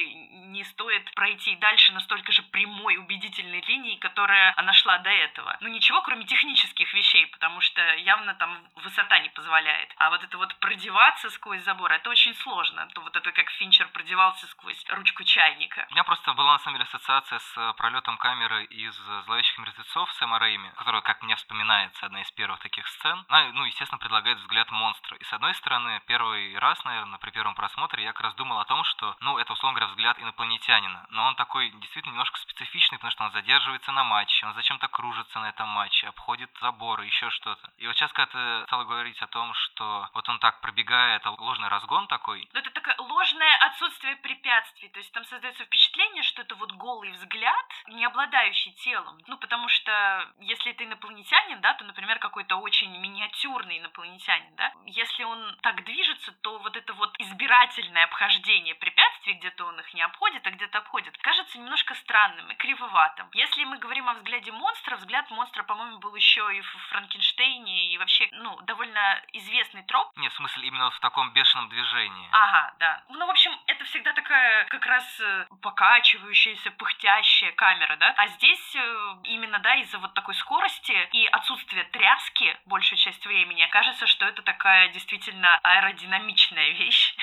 не стоит пройти дальше настолько же прямой, убедительной линии, которая она шла до этого. Ну ничего, кроме технических вещей, потому что явно там высота не позволяет. А вот это вот продеваться сквозь забор, это очень сложно. То вот это как Финчер продевался сквозь ручку чайника. У меня просто была на самом деле ассоциация с э, пролетом камеры из э, «Зловещих мертвецов» Сэма Рэйми, которая, как мне вспоминается, одна из первых таких сцен. Она, ну, естественно, предлагает взгляд монстра. И с одной стороны, первый раз, наверное, при первом просмотре я как раз думал о том, что, ну, это, условно говоря, взгляд инопланетянина. Но он такой действительно немножко специфичный, потому что он задерживается на матче, он зачем-то кружится на этом матче, обходит заборы, еще что-то. И вот сейчас, когда ты стала говорить о том, что вот он так пробегает, а ложный разгон такой, Но это такое ложное отсутствие препятствий. То есть там создается впечатление, что это вот голый взгляд, не обладающий телом. Ну, потому что если это инопланетянин, да, то, например, какой-то очень миниатюрный инопланетянин, да, если он так движется, то вот это вот избирательное обхождение препятствий, где-то он их не обходит, а где-то обходит, кажется немножко странным и кривоватым. Если мы говорим о взгляде монстра, взгляд монстра, по-моему, был еще и в Франкенштейне, и вообще, ну, довольно известный троп, нет, в смысле именно вот в таком бешеном движении. Ага, да. Ну, в общем, это всегда такая как раз э, покачивающаяся, пыхтящая камера, да? А здесь э, именно, да, из-за вот такой скорости и отсутствия тряски большую часть времени, кажется, что это такая действительно аэродинамичная вещь.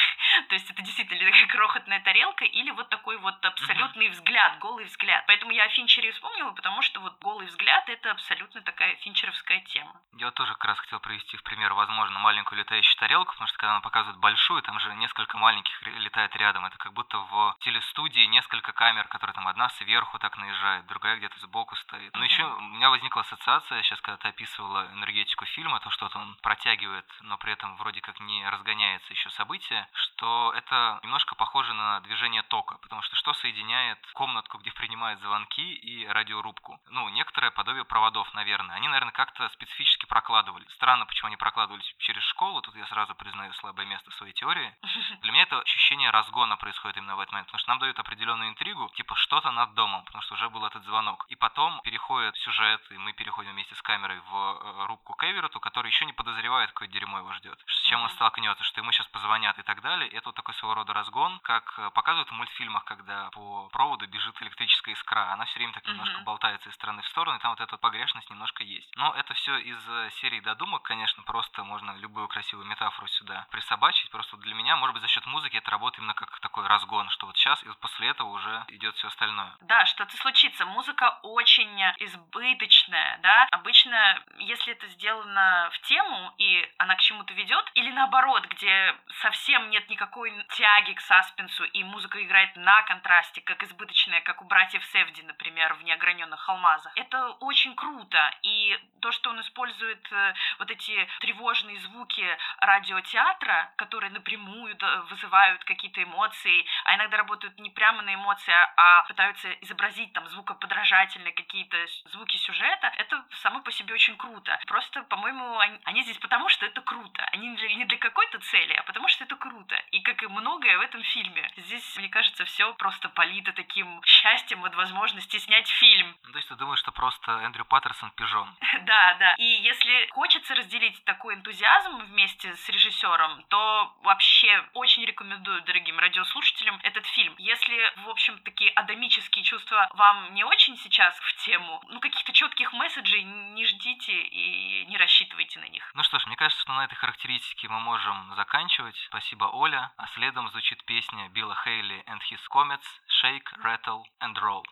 То есть это действительно такая крохотная тарелка или вот такой вот абсолютный взгляд, голый взгляд. Поэтому я о Финчере вспомнила, потому что вот голый взгляд — это абсолютно такая финчеровская тема. Я тоже как раз хотел привести в пример, возможно, маленькую летающую тарелку, потому что когда она показывает большую, там же несколько маленьких летает рядом. Это как будто в телестудии несколько камер, которые там одна сверху так наезжает, другая где-то сбоку стоит. Но еще у меня возникла ассоциация, сейчас когда ты описывала энергетику фильма, то, что вот он протягивает, но при этом вроде как не разгоняется еще событие, что это немножко похоже на движение тока, потому что что соединяет комнатку, где принимают звонки, и радиорубку? Ну, некоторое подобие проводов, наверное. Они, наверное, как-то специфически прокладывались. Странно, почему они прокладывались через школу, тут я сразу признаю слабое место своей теории. Для меня это ощущение разгона происходит именно в этот момент, потому что нам дают определенную интригу, типа что-то над домом, потому что уже был этот звонок. И потом переходит сюжет, и мы переходим вместе с камерой в э, рубку к Эверету, который еще не подозревает, какое дерьмо его ждет, с чем он столкнется, что ему сейчас позвонят и так далее. И это вот такой своего рода разгон, как э, показывают в мультфильмах, когда по проводу бежит электрическая искра. Она все время так немножко болтается из стороны в сторону, и там вот эта погрешность немножко есть. Но это все из э, серии додумок, конечно, просто можно любую красивую метафору сюда присобачить. Просто для меня, может быть, за счет музыки это работает именно как такой разгон, что вот сейчас и после этого уже идет все остальное. Да, что-то случится. Музыка очень избыточная, да. Обычно, если это сделано в тему, и она к чему-то ведет, или наоборот, где совсем нет никакой тяги к саспенсу, и музыка играет на контрасте, как избыточная, как у братьев Севди, например, в «Неограненных алмазах». Это очень круто, и то, что он использует э, вот эти тревожные звуки радиотеатра, которые напрямую вызывают какие-то эмоции, а иногда работают не прямо на эмоции, а пытаются изобразить там звукоподражательные какие-то звуки сюжета, это само по себе очень круто. Просто, по-моему, они, они здесь потому, что это круто. Они не для какой-то цели, а потому что это круто. И как и многое в этом фильме. Здесь, мне кажется, все просто полито таким счастьем от возможности снять фильм. Ну, то есть ты думаешь, что просто Эндрю Паттерсон пижон? Да, да. И если хочется разделить такой энтузиазм вместе с режиссером, то вообще очень рекомендую дорогим радиослушателям этот фильм. Если, в общем, такие адамические чувства вам не очень сейчас в тему, ну, каких-то четких месседжей не ждите и не рассчитывайте на них. Ну что ж, мне кажется, что на этой характеристике мы можем заканчивать. Спасибо, Оля. А следом звучит песня Билла Хейли and His Comets «Shake, Rattle and Roll».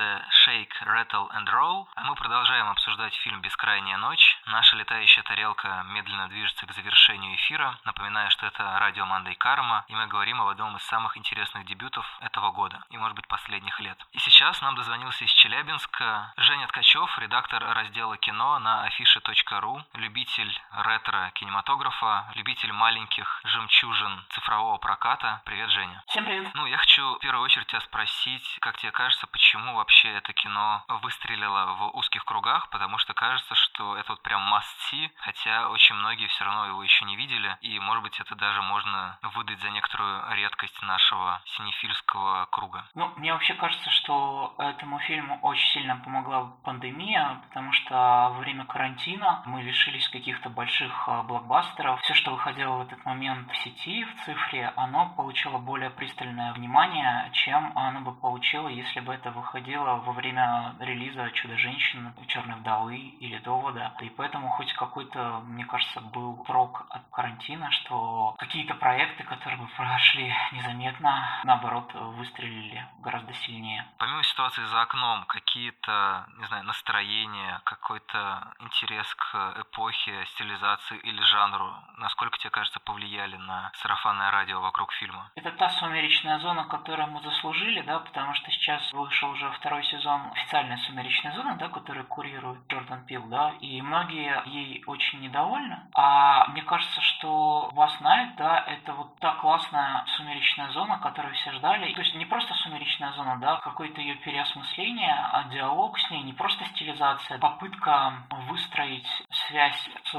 Композиция Shake, Rattle and Roll, а мы продолжаем обсуждать фильм «Бескрайняя ночь». Наша летающая тарелка медленно движется к завершению эфира. Напоминаю, что это радио Мандай Карма, и мы говорим об одном из самых интересных дебютов этого года, и, может быть, последних лет. И сейчас нам дозвонился из Челябинска Женя Ткачев, редактор раздела кино на афише.ру, любитель ретро-кинематографа, любитель маленьких жемчужин цифрового проката. Привет, Женя. Всем привет. Ну, я хочу в первую очередь тебя спросить, как тебе кажется, почему вообще это кино выстрелило в узких кругах, потому что кажется, что это вот прям must-see, хотя очень многие все равно его еще не видели, и, может быть, это даже можно выдать за некоторую редкость нашего синефильского круга. Ну, мне вообще кажется, что этому фильму очень сильно помогла пандемия, потому что во время карантина мы лишились каких-то больших а, блокбастеров. Все, что выходило в этот момент в сети, в цифре, оно получило более пристальное внимание, чем оно бы получило, если бы это выходило во время релиза «Чудо-женщины», «Черной вдовы» или «Довода». И поэтому хоть какой-то, мне кажется, был прок от карантина, что какие-то проекты, которые бы прошли незаметно, наоборот, выстрелили гораздо сильнее. Помимо ситуации за окном, какие-то, не знаю, настроения, какой-то интерес к эпохе, стилизации или жанру, насколько тебе кажется, повлияли на сарафанное радио вокруг фильма? Это та сумеречная зона, которую мы заслужили, да, потому что сейчас вышел уже второй сезон официальная сумеречная зона, да, которую курирует Джордан Пил, да, и многие ей очень недовольны. А мне кажется, что Вас Найт, да, это вот та классная сумеречная зона, которую все ждали. То есть не просто сумеречная зона, да, какое-то ее переосмысление, а диалог с ней, не просто стилизация, попытка выстроить связь с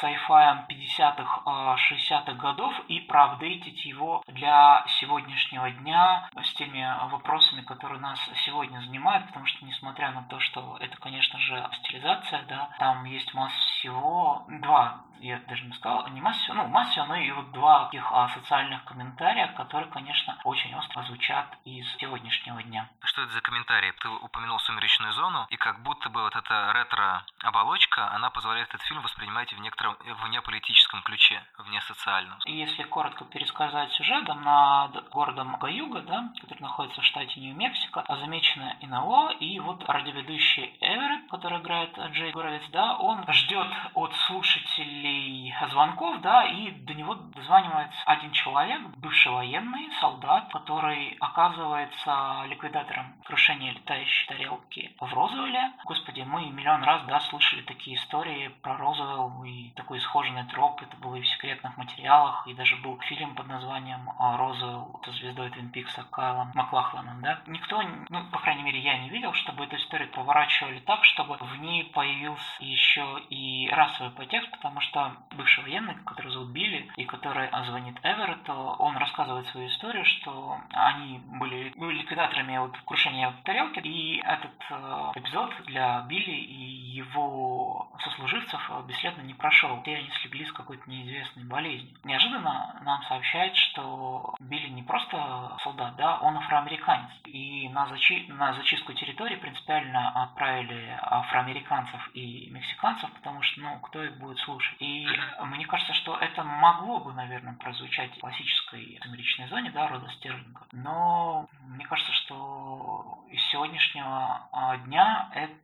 sci-fi 50-х, 60-х годов и проапдейтить его для сегодняшнего дня с теми вопросами, которые нас сегодня занимают, потому что несмотря на то, что это, конечно же, стилизация, да, там есть масса всего, два, я даже не сказал, не масса всего, ну, масса всего, но и вот два таких а, социальных комментария, которые, конечно, очень остро звучат из сегодняшнего дня. Что это за комментарии? Ты упомянул «Сумеречную зону», и как будто бы вот эта ретро-оболочка, она позволяет этот фильм воспринимать в некотором вне политическом ключе, вне социальном. И если коротко пересказать сюжет, там над городом Гаюга, да, который находится в штате Нью-Мексико, замечено НЛО, и вот радиоведущий Эверетт, который играет Джей Горовец, да, он ждет от слушателей звонков, да, и до него дозванивается один человек, бывший военный, солдат, который оказывается ликвидатором крушения летающей тарелки в Розуэле. Господи, мы миллион раз, да, слышали такие истории про Розуэлл и такой исхоженный троп, это было и в секретных материалах, и даже был фильм под названием а, «Розуэлл» со звездой Твин Пикса Кайлом Маклахланом, да. Никто, ну, по крайней мере, я не видел, чтобы эту историю поворачивали так, чтобы в ней появился еще и расовый подтекст, потому что бывший военный, который зовут Билли, и который звонит Эверетту, он рассказывает свою историю, что они были, были ликвидаторами вот крушения тарелки, и этот э, эпизод для Билли и его сослуживцев бесследно не прошел. Все они слегли с какой-то неизвестной болезнью. Неожиданно нам сообщают, что Билли не просто солдат, да, он афроамериканец. И на, зачи... на зачистку территории принципиально отправили афроамериканцев и мексиканцев, потому что, ну, кто их будет слушать. И мне кажется, что это могло бы, наверное, прозвучать в классической сумеречной зоне, да, рода Стерлинга. Но мне кажется, что из сегодняшнего а, дня это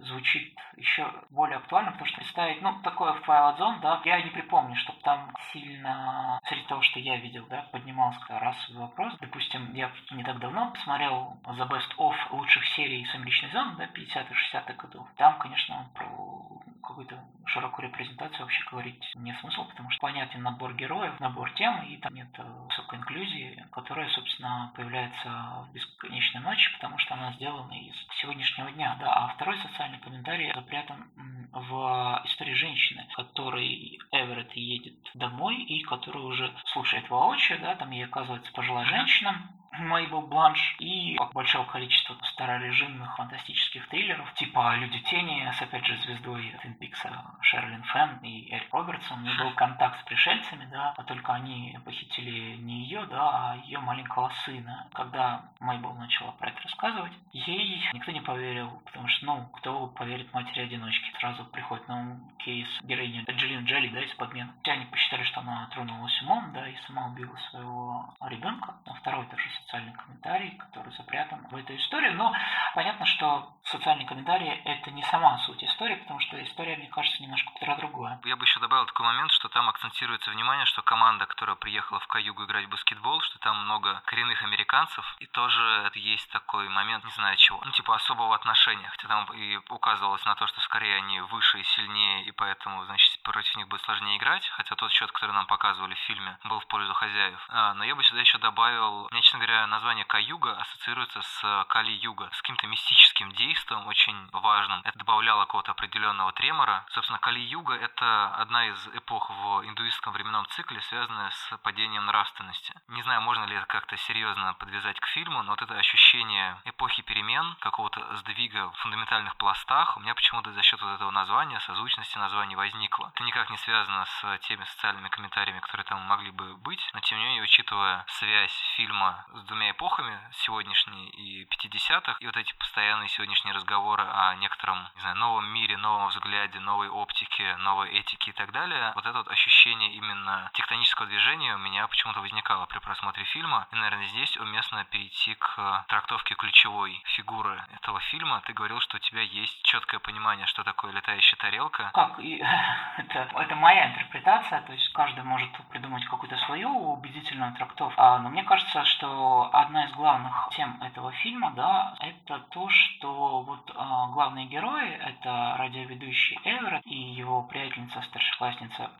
звучит еще более актуально, потому что представить, ну, такое в Twilight Zone, да, я не припомню, чтобы там сильно, среди того, что я видел, да, поднимался расовый вопрос. Допустим, я не так давно посмотрел The Best of лучших серий «Сумеречной зоны», да, 50-х, 60-х годов. Там, конечно, про какую-то широкую репрезентацию вообще говорить нет смысла, потому что понятен набор героев, набор тем, и там нет высокой инклюзии, которая, собственно, появляется в «Бесконечной ночи», потому что она сделана из сегодняшнего дня, да, а второй социальный комментарий запрятан в истории женщины, которой Эверетт едет домой и которая уже слушает воочию, да, там ей оказывается пожилая женщина, Мейбл Бланш и большого количества старорежимных фантастических триллеров, типа «Люди тени» с, опять же, звездой Твин Пикса Шерлин Фен и Эрик Робертсон. У нее был контакт с пришельцами, да, а только они похитили не ее, да, а ее маленького сына. Когда Мейбл начала про это рассказывать, ей никто не поверил, потому что, ну, кто поверит матери-одиночке? Сразу приходит на ум кейс героини Джиллин Джелли, да, из подмены. Все они посчитали, что она тронулась умом, да, и сама убила своего ребенка. А второй тоже социальный комментарий, который запрятан в эту историю. Но понятно, что социальный комментарий – это не сама суть истории, потому что история, мне кажется, немножко про другое. Я бы еще добавил такой момент, что там акцентируется внимание, что команда, которая приехала в Каюгу играть в баскетбол, что там много коренных американцев, и тоже есть такой момент, не знаю чего, ну типа особого отношения, хотя там и указывалось на то, что скорее они выше и сильнее, и поэтому, значит, против них будет сложнее играть, хотя тот счет, который нам показывали в фильме, был в пользу хозяев. А, но я бы сюда еще добавил, мне, честно говоря, вообще название Каюга ассоциируется с Кали-Юга, с каким-то мистическим действием очень важным. Это добавляло какого-то определенного тремора. Собственно, Кали-Юга — это одна из эпох в индуистском временном цикле, связанная с падением нравственности. Не знаю, можно ли это как-то серьезно подвязать к фильму, но вот это ощущение эпохи перемен, какого-то сдвига в фундаментальных пластах, у меня почему-то за счет вот этого названия, созвучности названий возникло. Это никак не связано с теми социальными комментариями, которые там могли бы быть, но тем не менее, учитывая связь фильма с двумя эпохами, сегодняшней и 50-х, и вот эти постоянные сегодняшние разговоры о некотором, не знаю, новом мире, новом взгляде, новой оптике, новой этике и так далее, вот это вот ощущение именно тектонического движения у меня почему-то возникало при просмотре фильма. И, наверное, здесь уместно перейти к трактовке ключевой фигуры этого фильма. Ты говорил, что у тебя есть четкое понимание, что такое летающая тарелка. Как? Это, это моя интерпретация, то есть каждый может придумать какую-то свою убедительную трактовку. А, но мне кажется, что одна из главных тем этого фильма, да, это то, что вот а, главные герои, это радиоведущий Эверетт и его приятельница, старшеклассница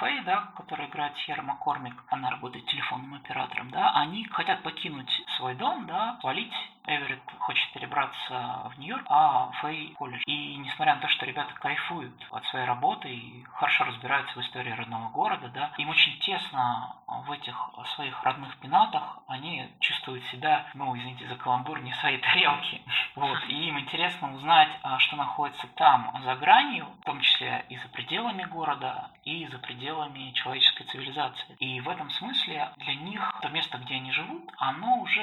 Фэй, да, которая играет Сьерра Маккормик, она работает телефонным оператором, да, они хотят покинуть свой дом, да, свалить Эверетт хочет перебраться в Нью-Йорк, а Фэй колледж. И несмотря на то, что ребята кайфуют от своей работы и хорошо разбираются в истории родного города, да, им очень тесно в этих своих родных пенатах, они чувствуют себя, ну, извините за каламбур, не в своей тарелке. Вот. И им интересно узнать, а, что находится там, за гранью, в том числе и за пределами города, и за пределами человеческой цивилизации. И в этом смысле для них то место, где они живут, оно уже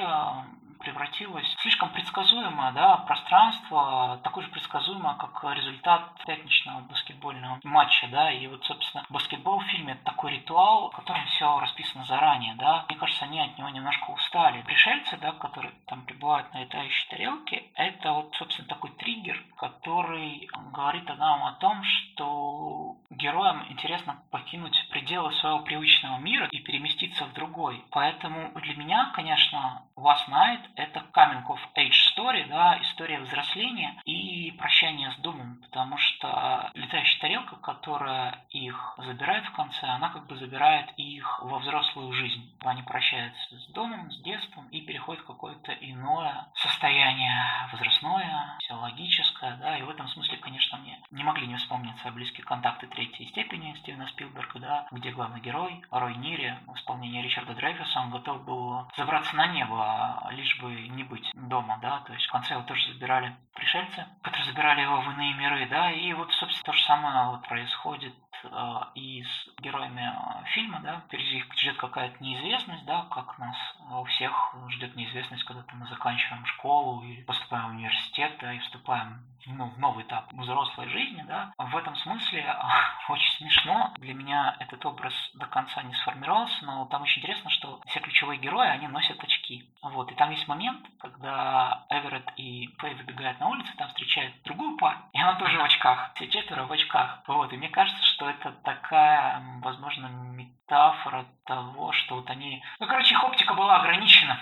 превратилось в слишком предсказуемое да, пространство, такое же предсказуемое, как результат пятничного баскетбольного матча. Да, и вот, собственно, баскетбол в фильме это такой ритуал, в котором все расписано заранее. Да. Мне кажется, они от него немножко устали. Пришельцы, да, которые там прибывают на летающей тарелке, это вот, собственно, такой триггер, который говорит нам о том, что героям интересно покинуть пределы своего привычного мира и переместиться в другой. Поэтому для меня, конечно, Last Night — это coming of age story, да, история взросления и прощания с домом, потому что летающая тарелка, которая их забирает в конце, она как бы забирает их во взрослую жизнь. Они прощаются с домом, с детством и переходят в какое-то иное состояние возрастное, психологическое, да, и в этом смысле, конечно, мне не могли не вспомниться близкие контакты третьей степени Стивена Спилберга, да, где главный герой Рой Нири в исполнении Ричарда Дрейфуса, он готов был забраться на небо, лишь бы не быть дома, да, то есть в конце его тоже забирали пришельцы, которые забирали его в иные миры, да, и вот, собственно, то же самое вот происходит э, и с героями э, фильма, да, впереди их ждет какая-то неизвестность, да, как нас у всех ждет неизвестность, когда мы заканчиваем школу или поступаем в университет, да, и вступаем ну, в новый этап взрослой жизни, да. В этом смысле очень смешно. Для меня этот образ до конца не сформировался, но там очень интересно, что все ключевые герои, они носят очки. Вот, и там есть момент, когда Эверетт и Фэй выбегают на улицу, там встречают другую пару, и она тоже в очках. Все четверо в очках. Вот, и мне кажется, что это такая, возможно, метафора того, что вот они... Ну, короче, их оптика была ограничена.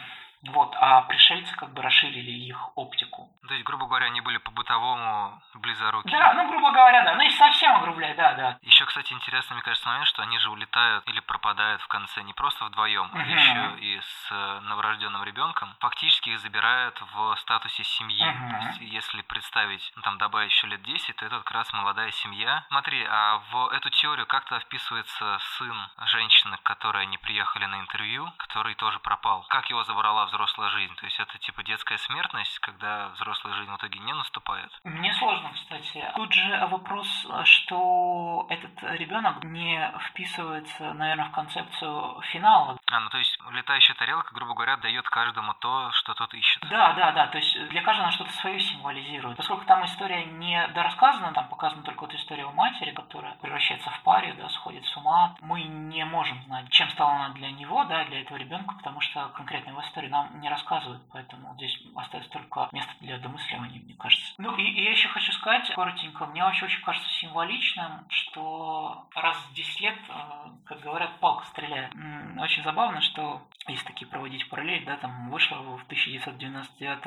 Вот, а пришельцы как бы расширили их оптику. То есть, грубо говоря, они были по-бытовому близоруки. Да, ну, грубо говоря, да. Ну, если совсем огрубляй, да, да. Еще, кстати, интересно, мне кажется, момент, что они же улетают или пропадают в конце не просто вдвоем, а Мгм. еще и с новорожденным ребенком. Фактически их забирают в статусе семьи. Мгм. То есть, если представить, ну, там, добавить еще лет 10, то это как раз молодая семья. Смотри, а в эту теорию как-то вписывается сын женщины, к которой они приехали на интервью, который тоже пропал. Как его забрала взрослая жизнь? То есть, это типа детская смертность, когда взрослая жизнь в итоге не наступает? Мне сложно, кстати. Тут же вопрос, что этот ребенок не вписывается, наверное, в концепцию финала. А, ну то есть летающая тарелка, грубо говоря, дает каждому то, что тот ищет. Да, да, да. То есть для каждого она что-то свое символизирует. Поскольку там история не дорассказана, там показана только вот история у матери, которая превращается в паре, да, сходит с ума. Мы не можем знать, чем стала она для него, да, для этого ребенка, потому что конкретно его историю нам не рассказывают. Поэтому здесь остается только место для домысливания, мне кажется. Ну и, и я еще хочу сказать коротенько, мне вообще очень кажется символичным, что раз в 10 лет, э, как говорят, палка стреляет. Очень забавно, что если такие проводить параллель, да, там вышла в 1999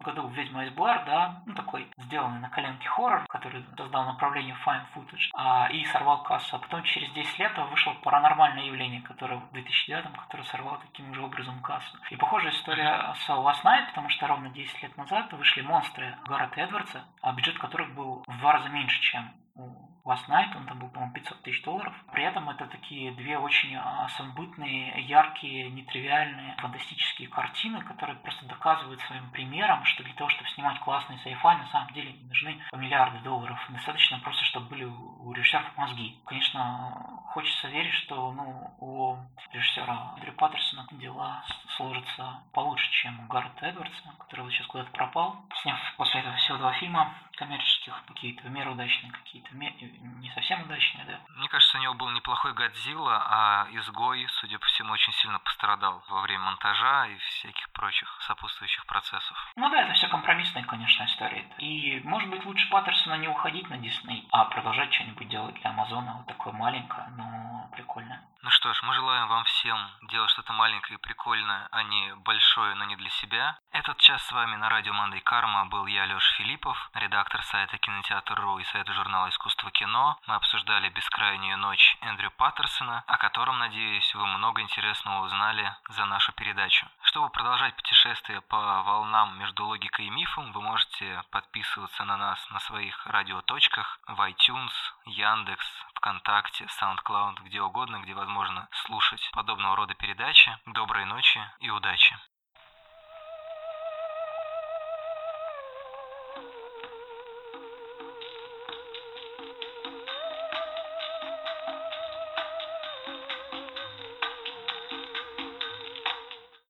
году «Ведьма из Блар», да, ну, такой сделанный на коленке хоррор, который создал направление Fine Footage, а, и сорвал кассу. А потом через 10 лет вышел Paranormal нормальное явление, которое в 2009 которое сорвало таким же образом кассу. И похожая история с Last Night, потому что ровно 10 лет назад вышли монстры Гаррета Эдвардса, а бюджет которых был в два раза меньше, чем у Last Night, он там был, по-моему, 500 тысяч долларов. При этом это такие две очень а, самобытные, яркие, нетривиальные, фантастические картины, которые просто доказывают своим примером, что для того, чтобы снимать классный sci-fi, на самом деле не нужны миллиарды долларов. Достаточно просто, чтобы были у режиссеров мозги. Конечно, хочется верить, что ну, у режиссера Дрю Паттерсона дела сложатся получше, чем у Гаррета Эдвардса, который вот сейчас куда-то пропал, сняв после этого всего два фильма коммерческих, какие-то в меру удачные, какие-то не совсем удачные, да. Мне кажется, у него был неплохой Годзилла, а Изгой, судя по всему, очень сильно пострадал во время монтажа и всяких прочих сопутствующих процессов. Ну да, это все компромиссная, конечно, история. И, может быть, лучше Паттерсона не уходить на Дисней, а продолжать что-нибудь делать для Амазона, вот такое маленькое, но прикольное. Ну что ж, мы желаем вам всем делать что-то маленькое и прикольное, а не большое, но не для себя. Этот час с вами на радио Мандай Карма был я, Лёш Филиппов, редактор сайта Кинотеатр.ру и сайта журнала Искусство кино. Мы обсуждали «Бескрайнюю ночь» Эндрю Паттерсона, о котором, надеюсь, вы много интересного узнали за нашу передачу. Чтобы продолжать путешествие по волнам между логикой и мифом, вы можете подписываться на нас на своих радиоточках в iTunes, Яндекс, ВКонтакте, SoundCloud, где угодно, где возможно слушать подобного рода передачи. Доброй ночи и удачи!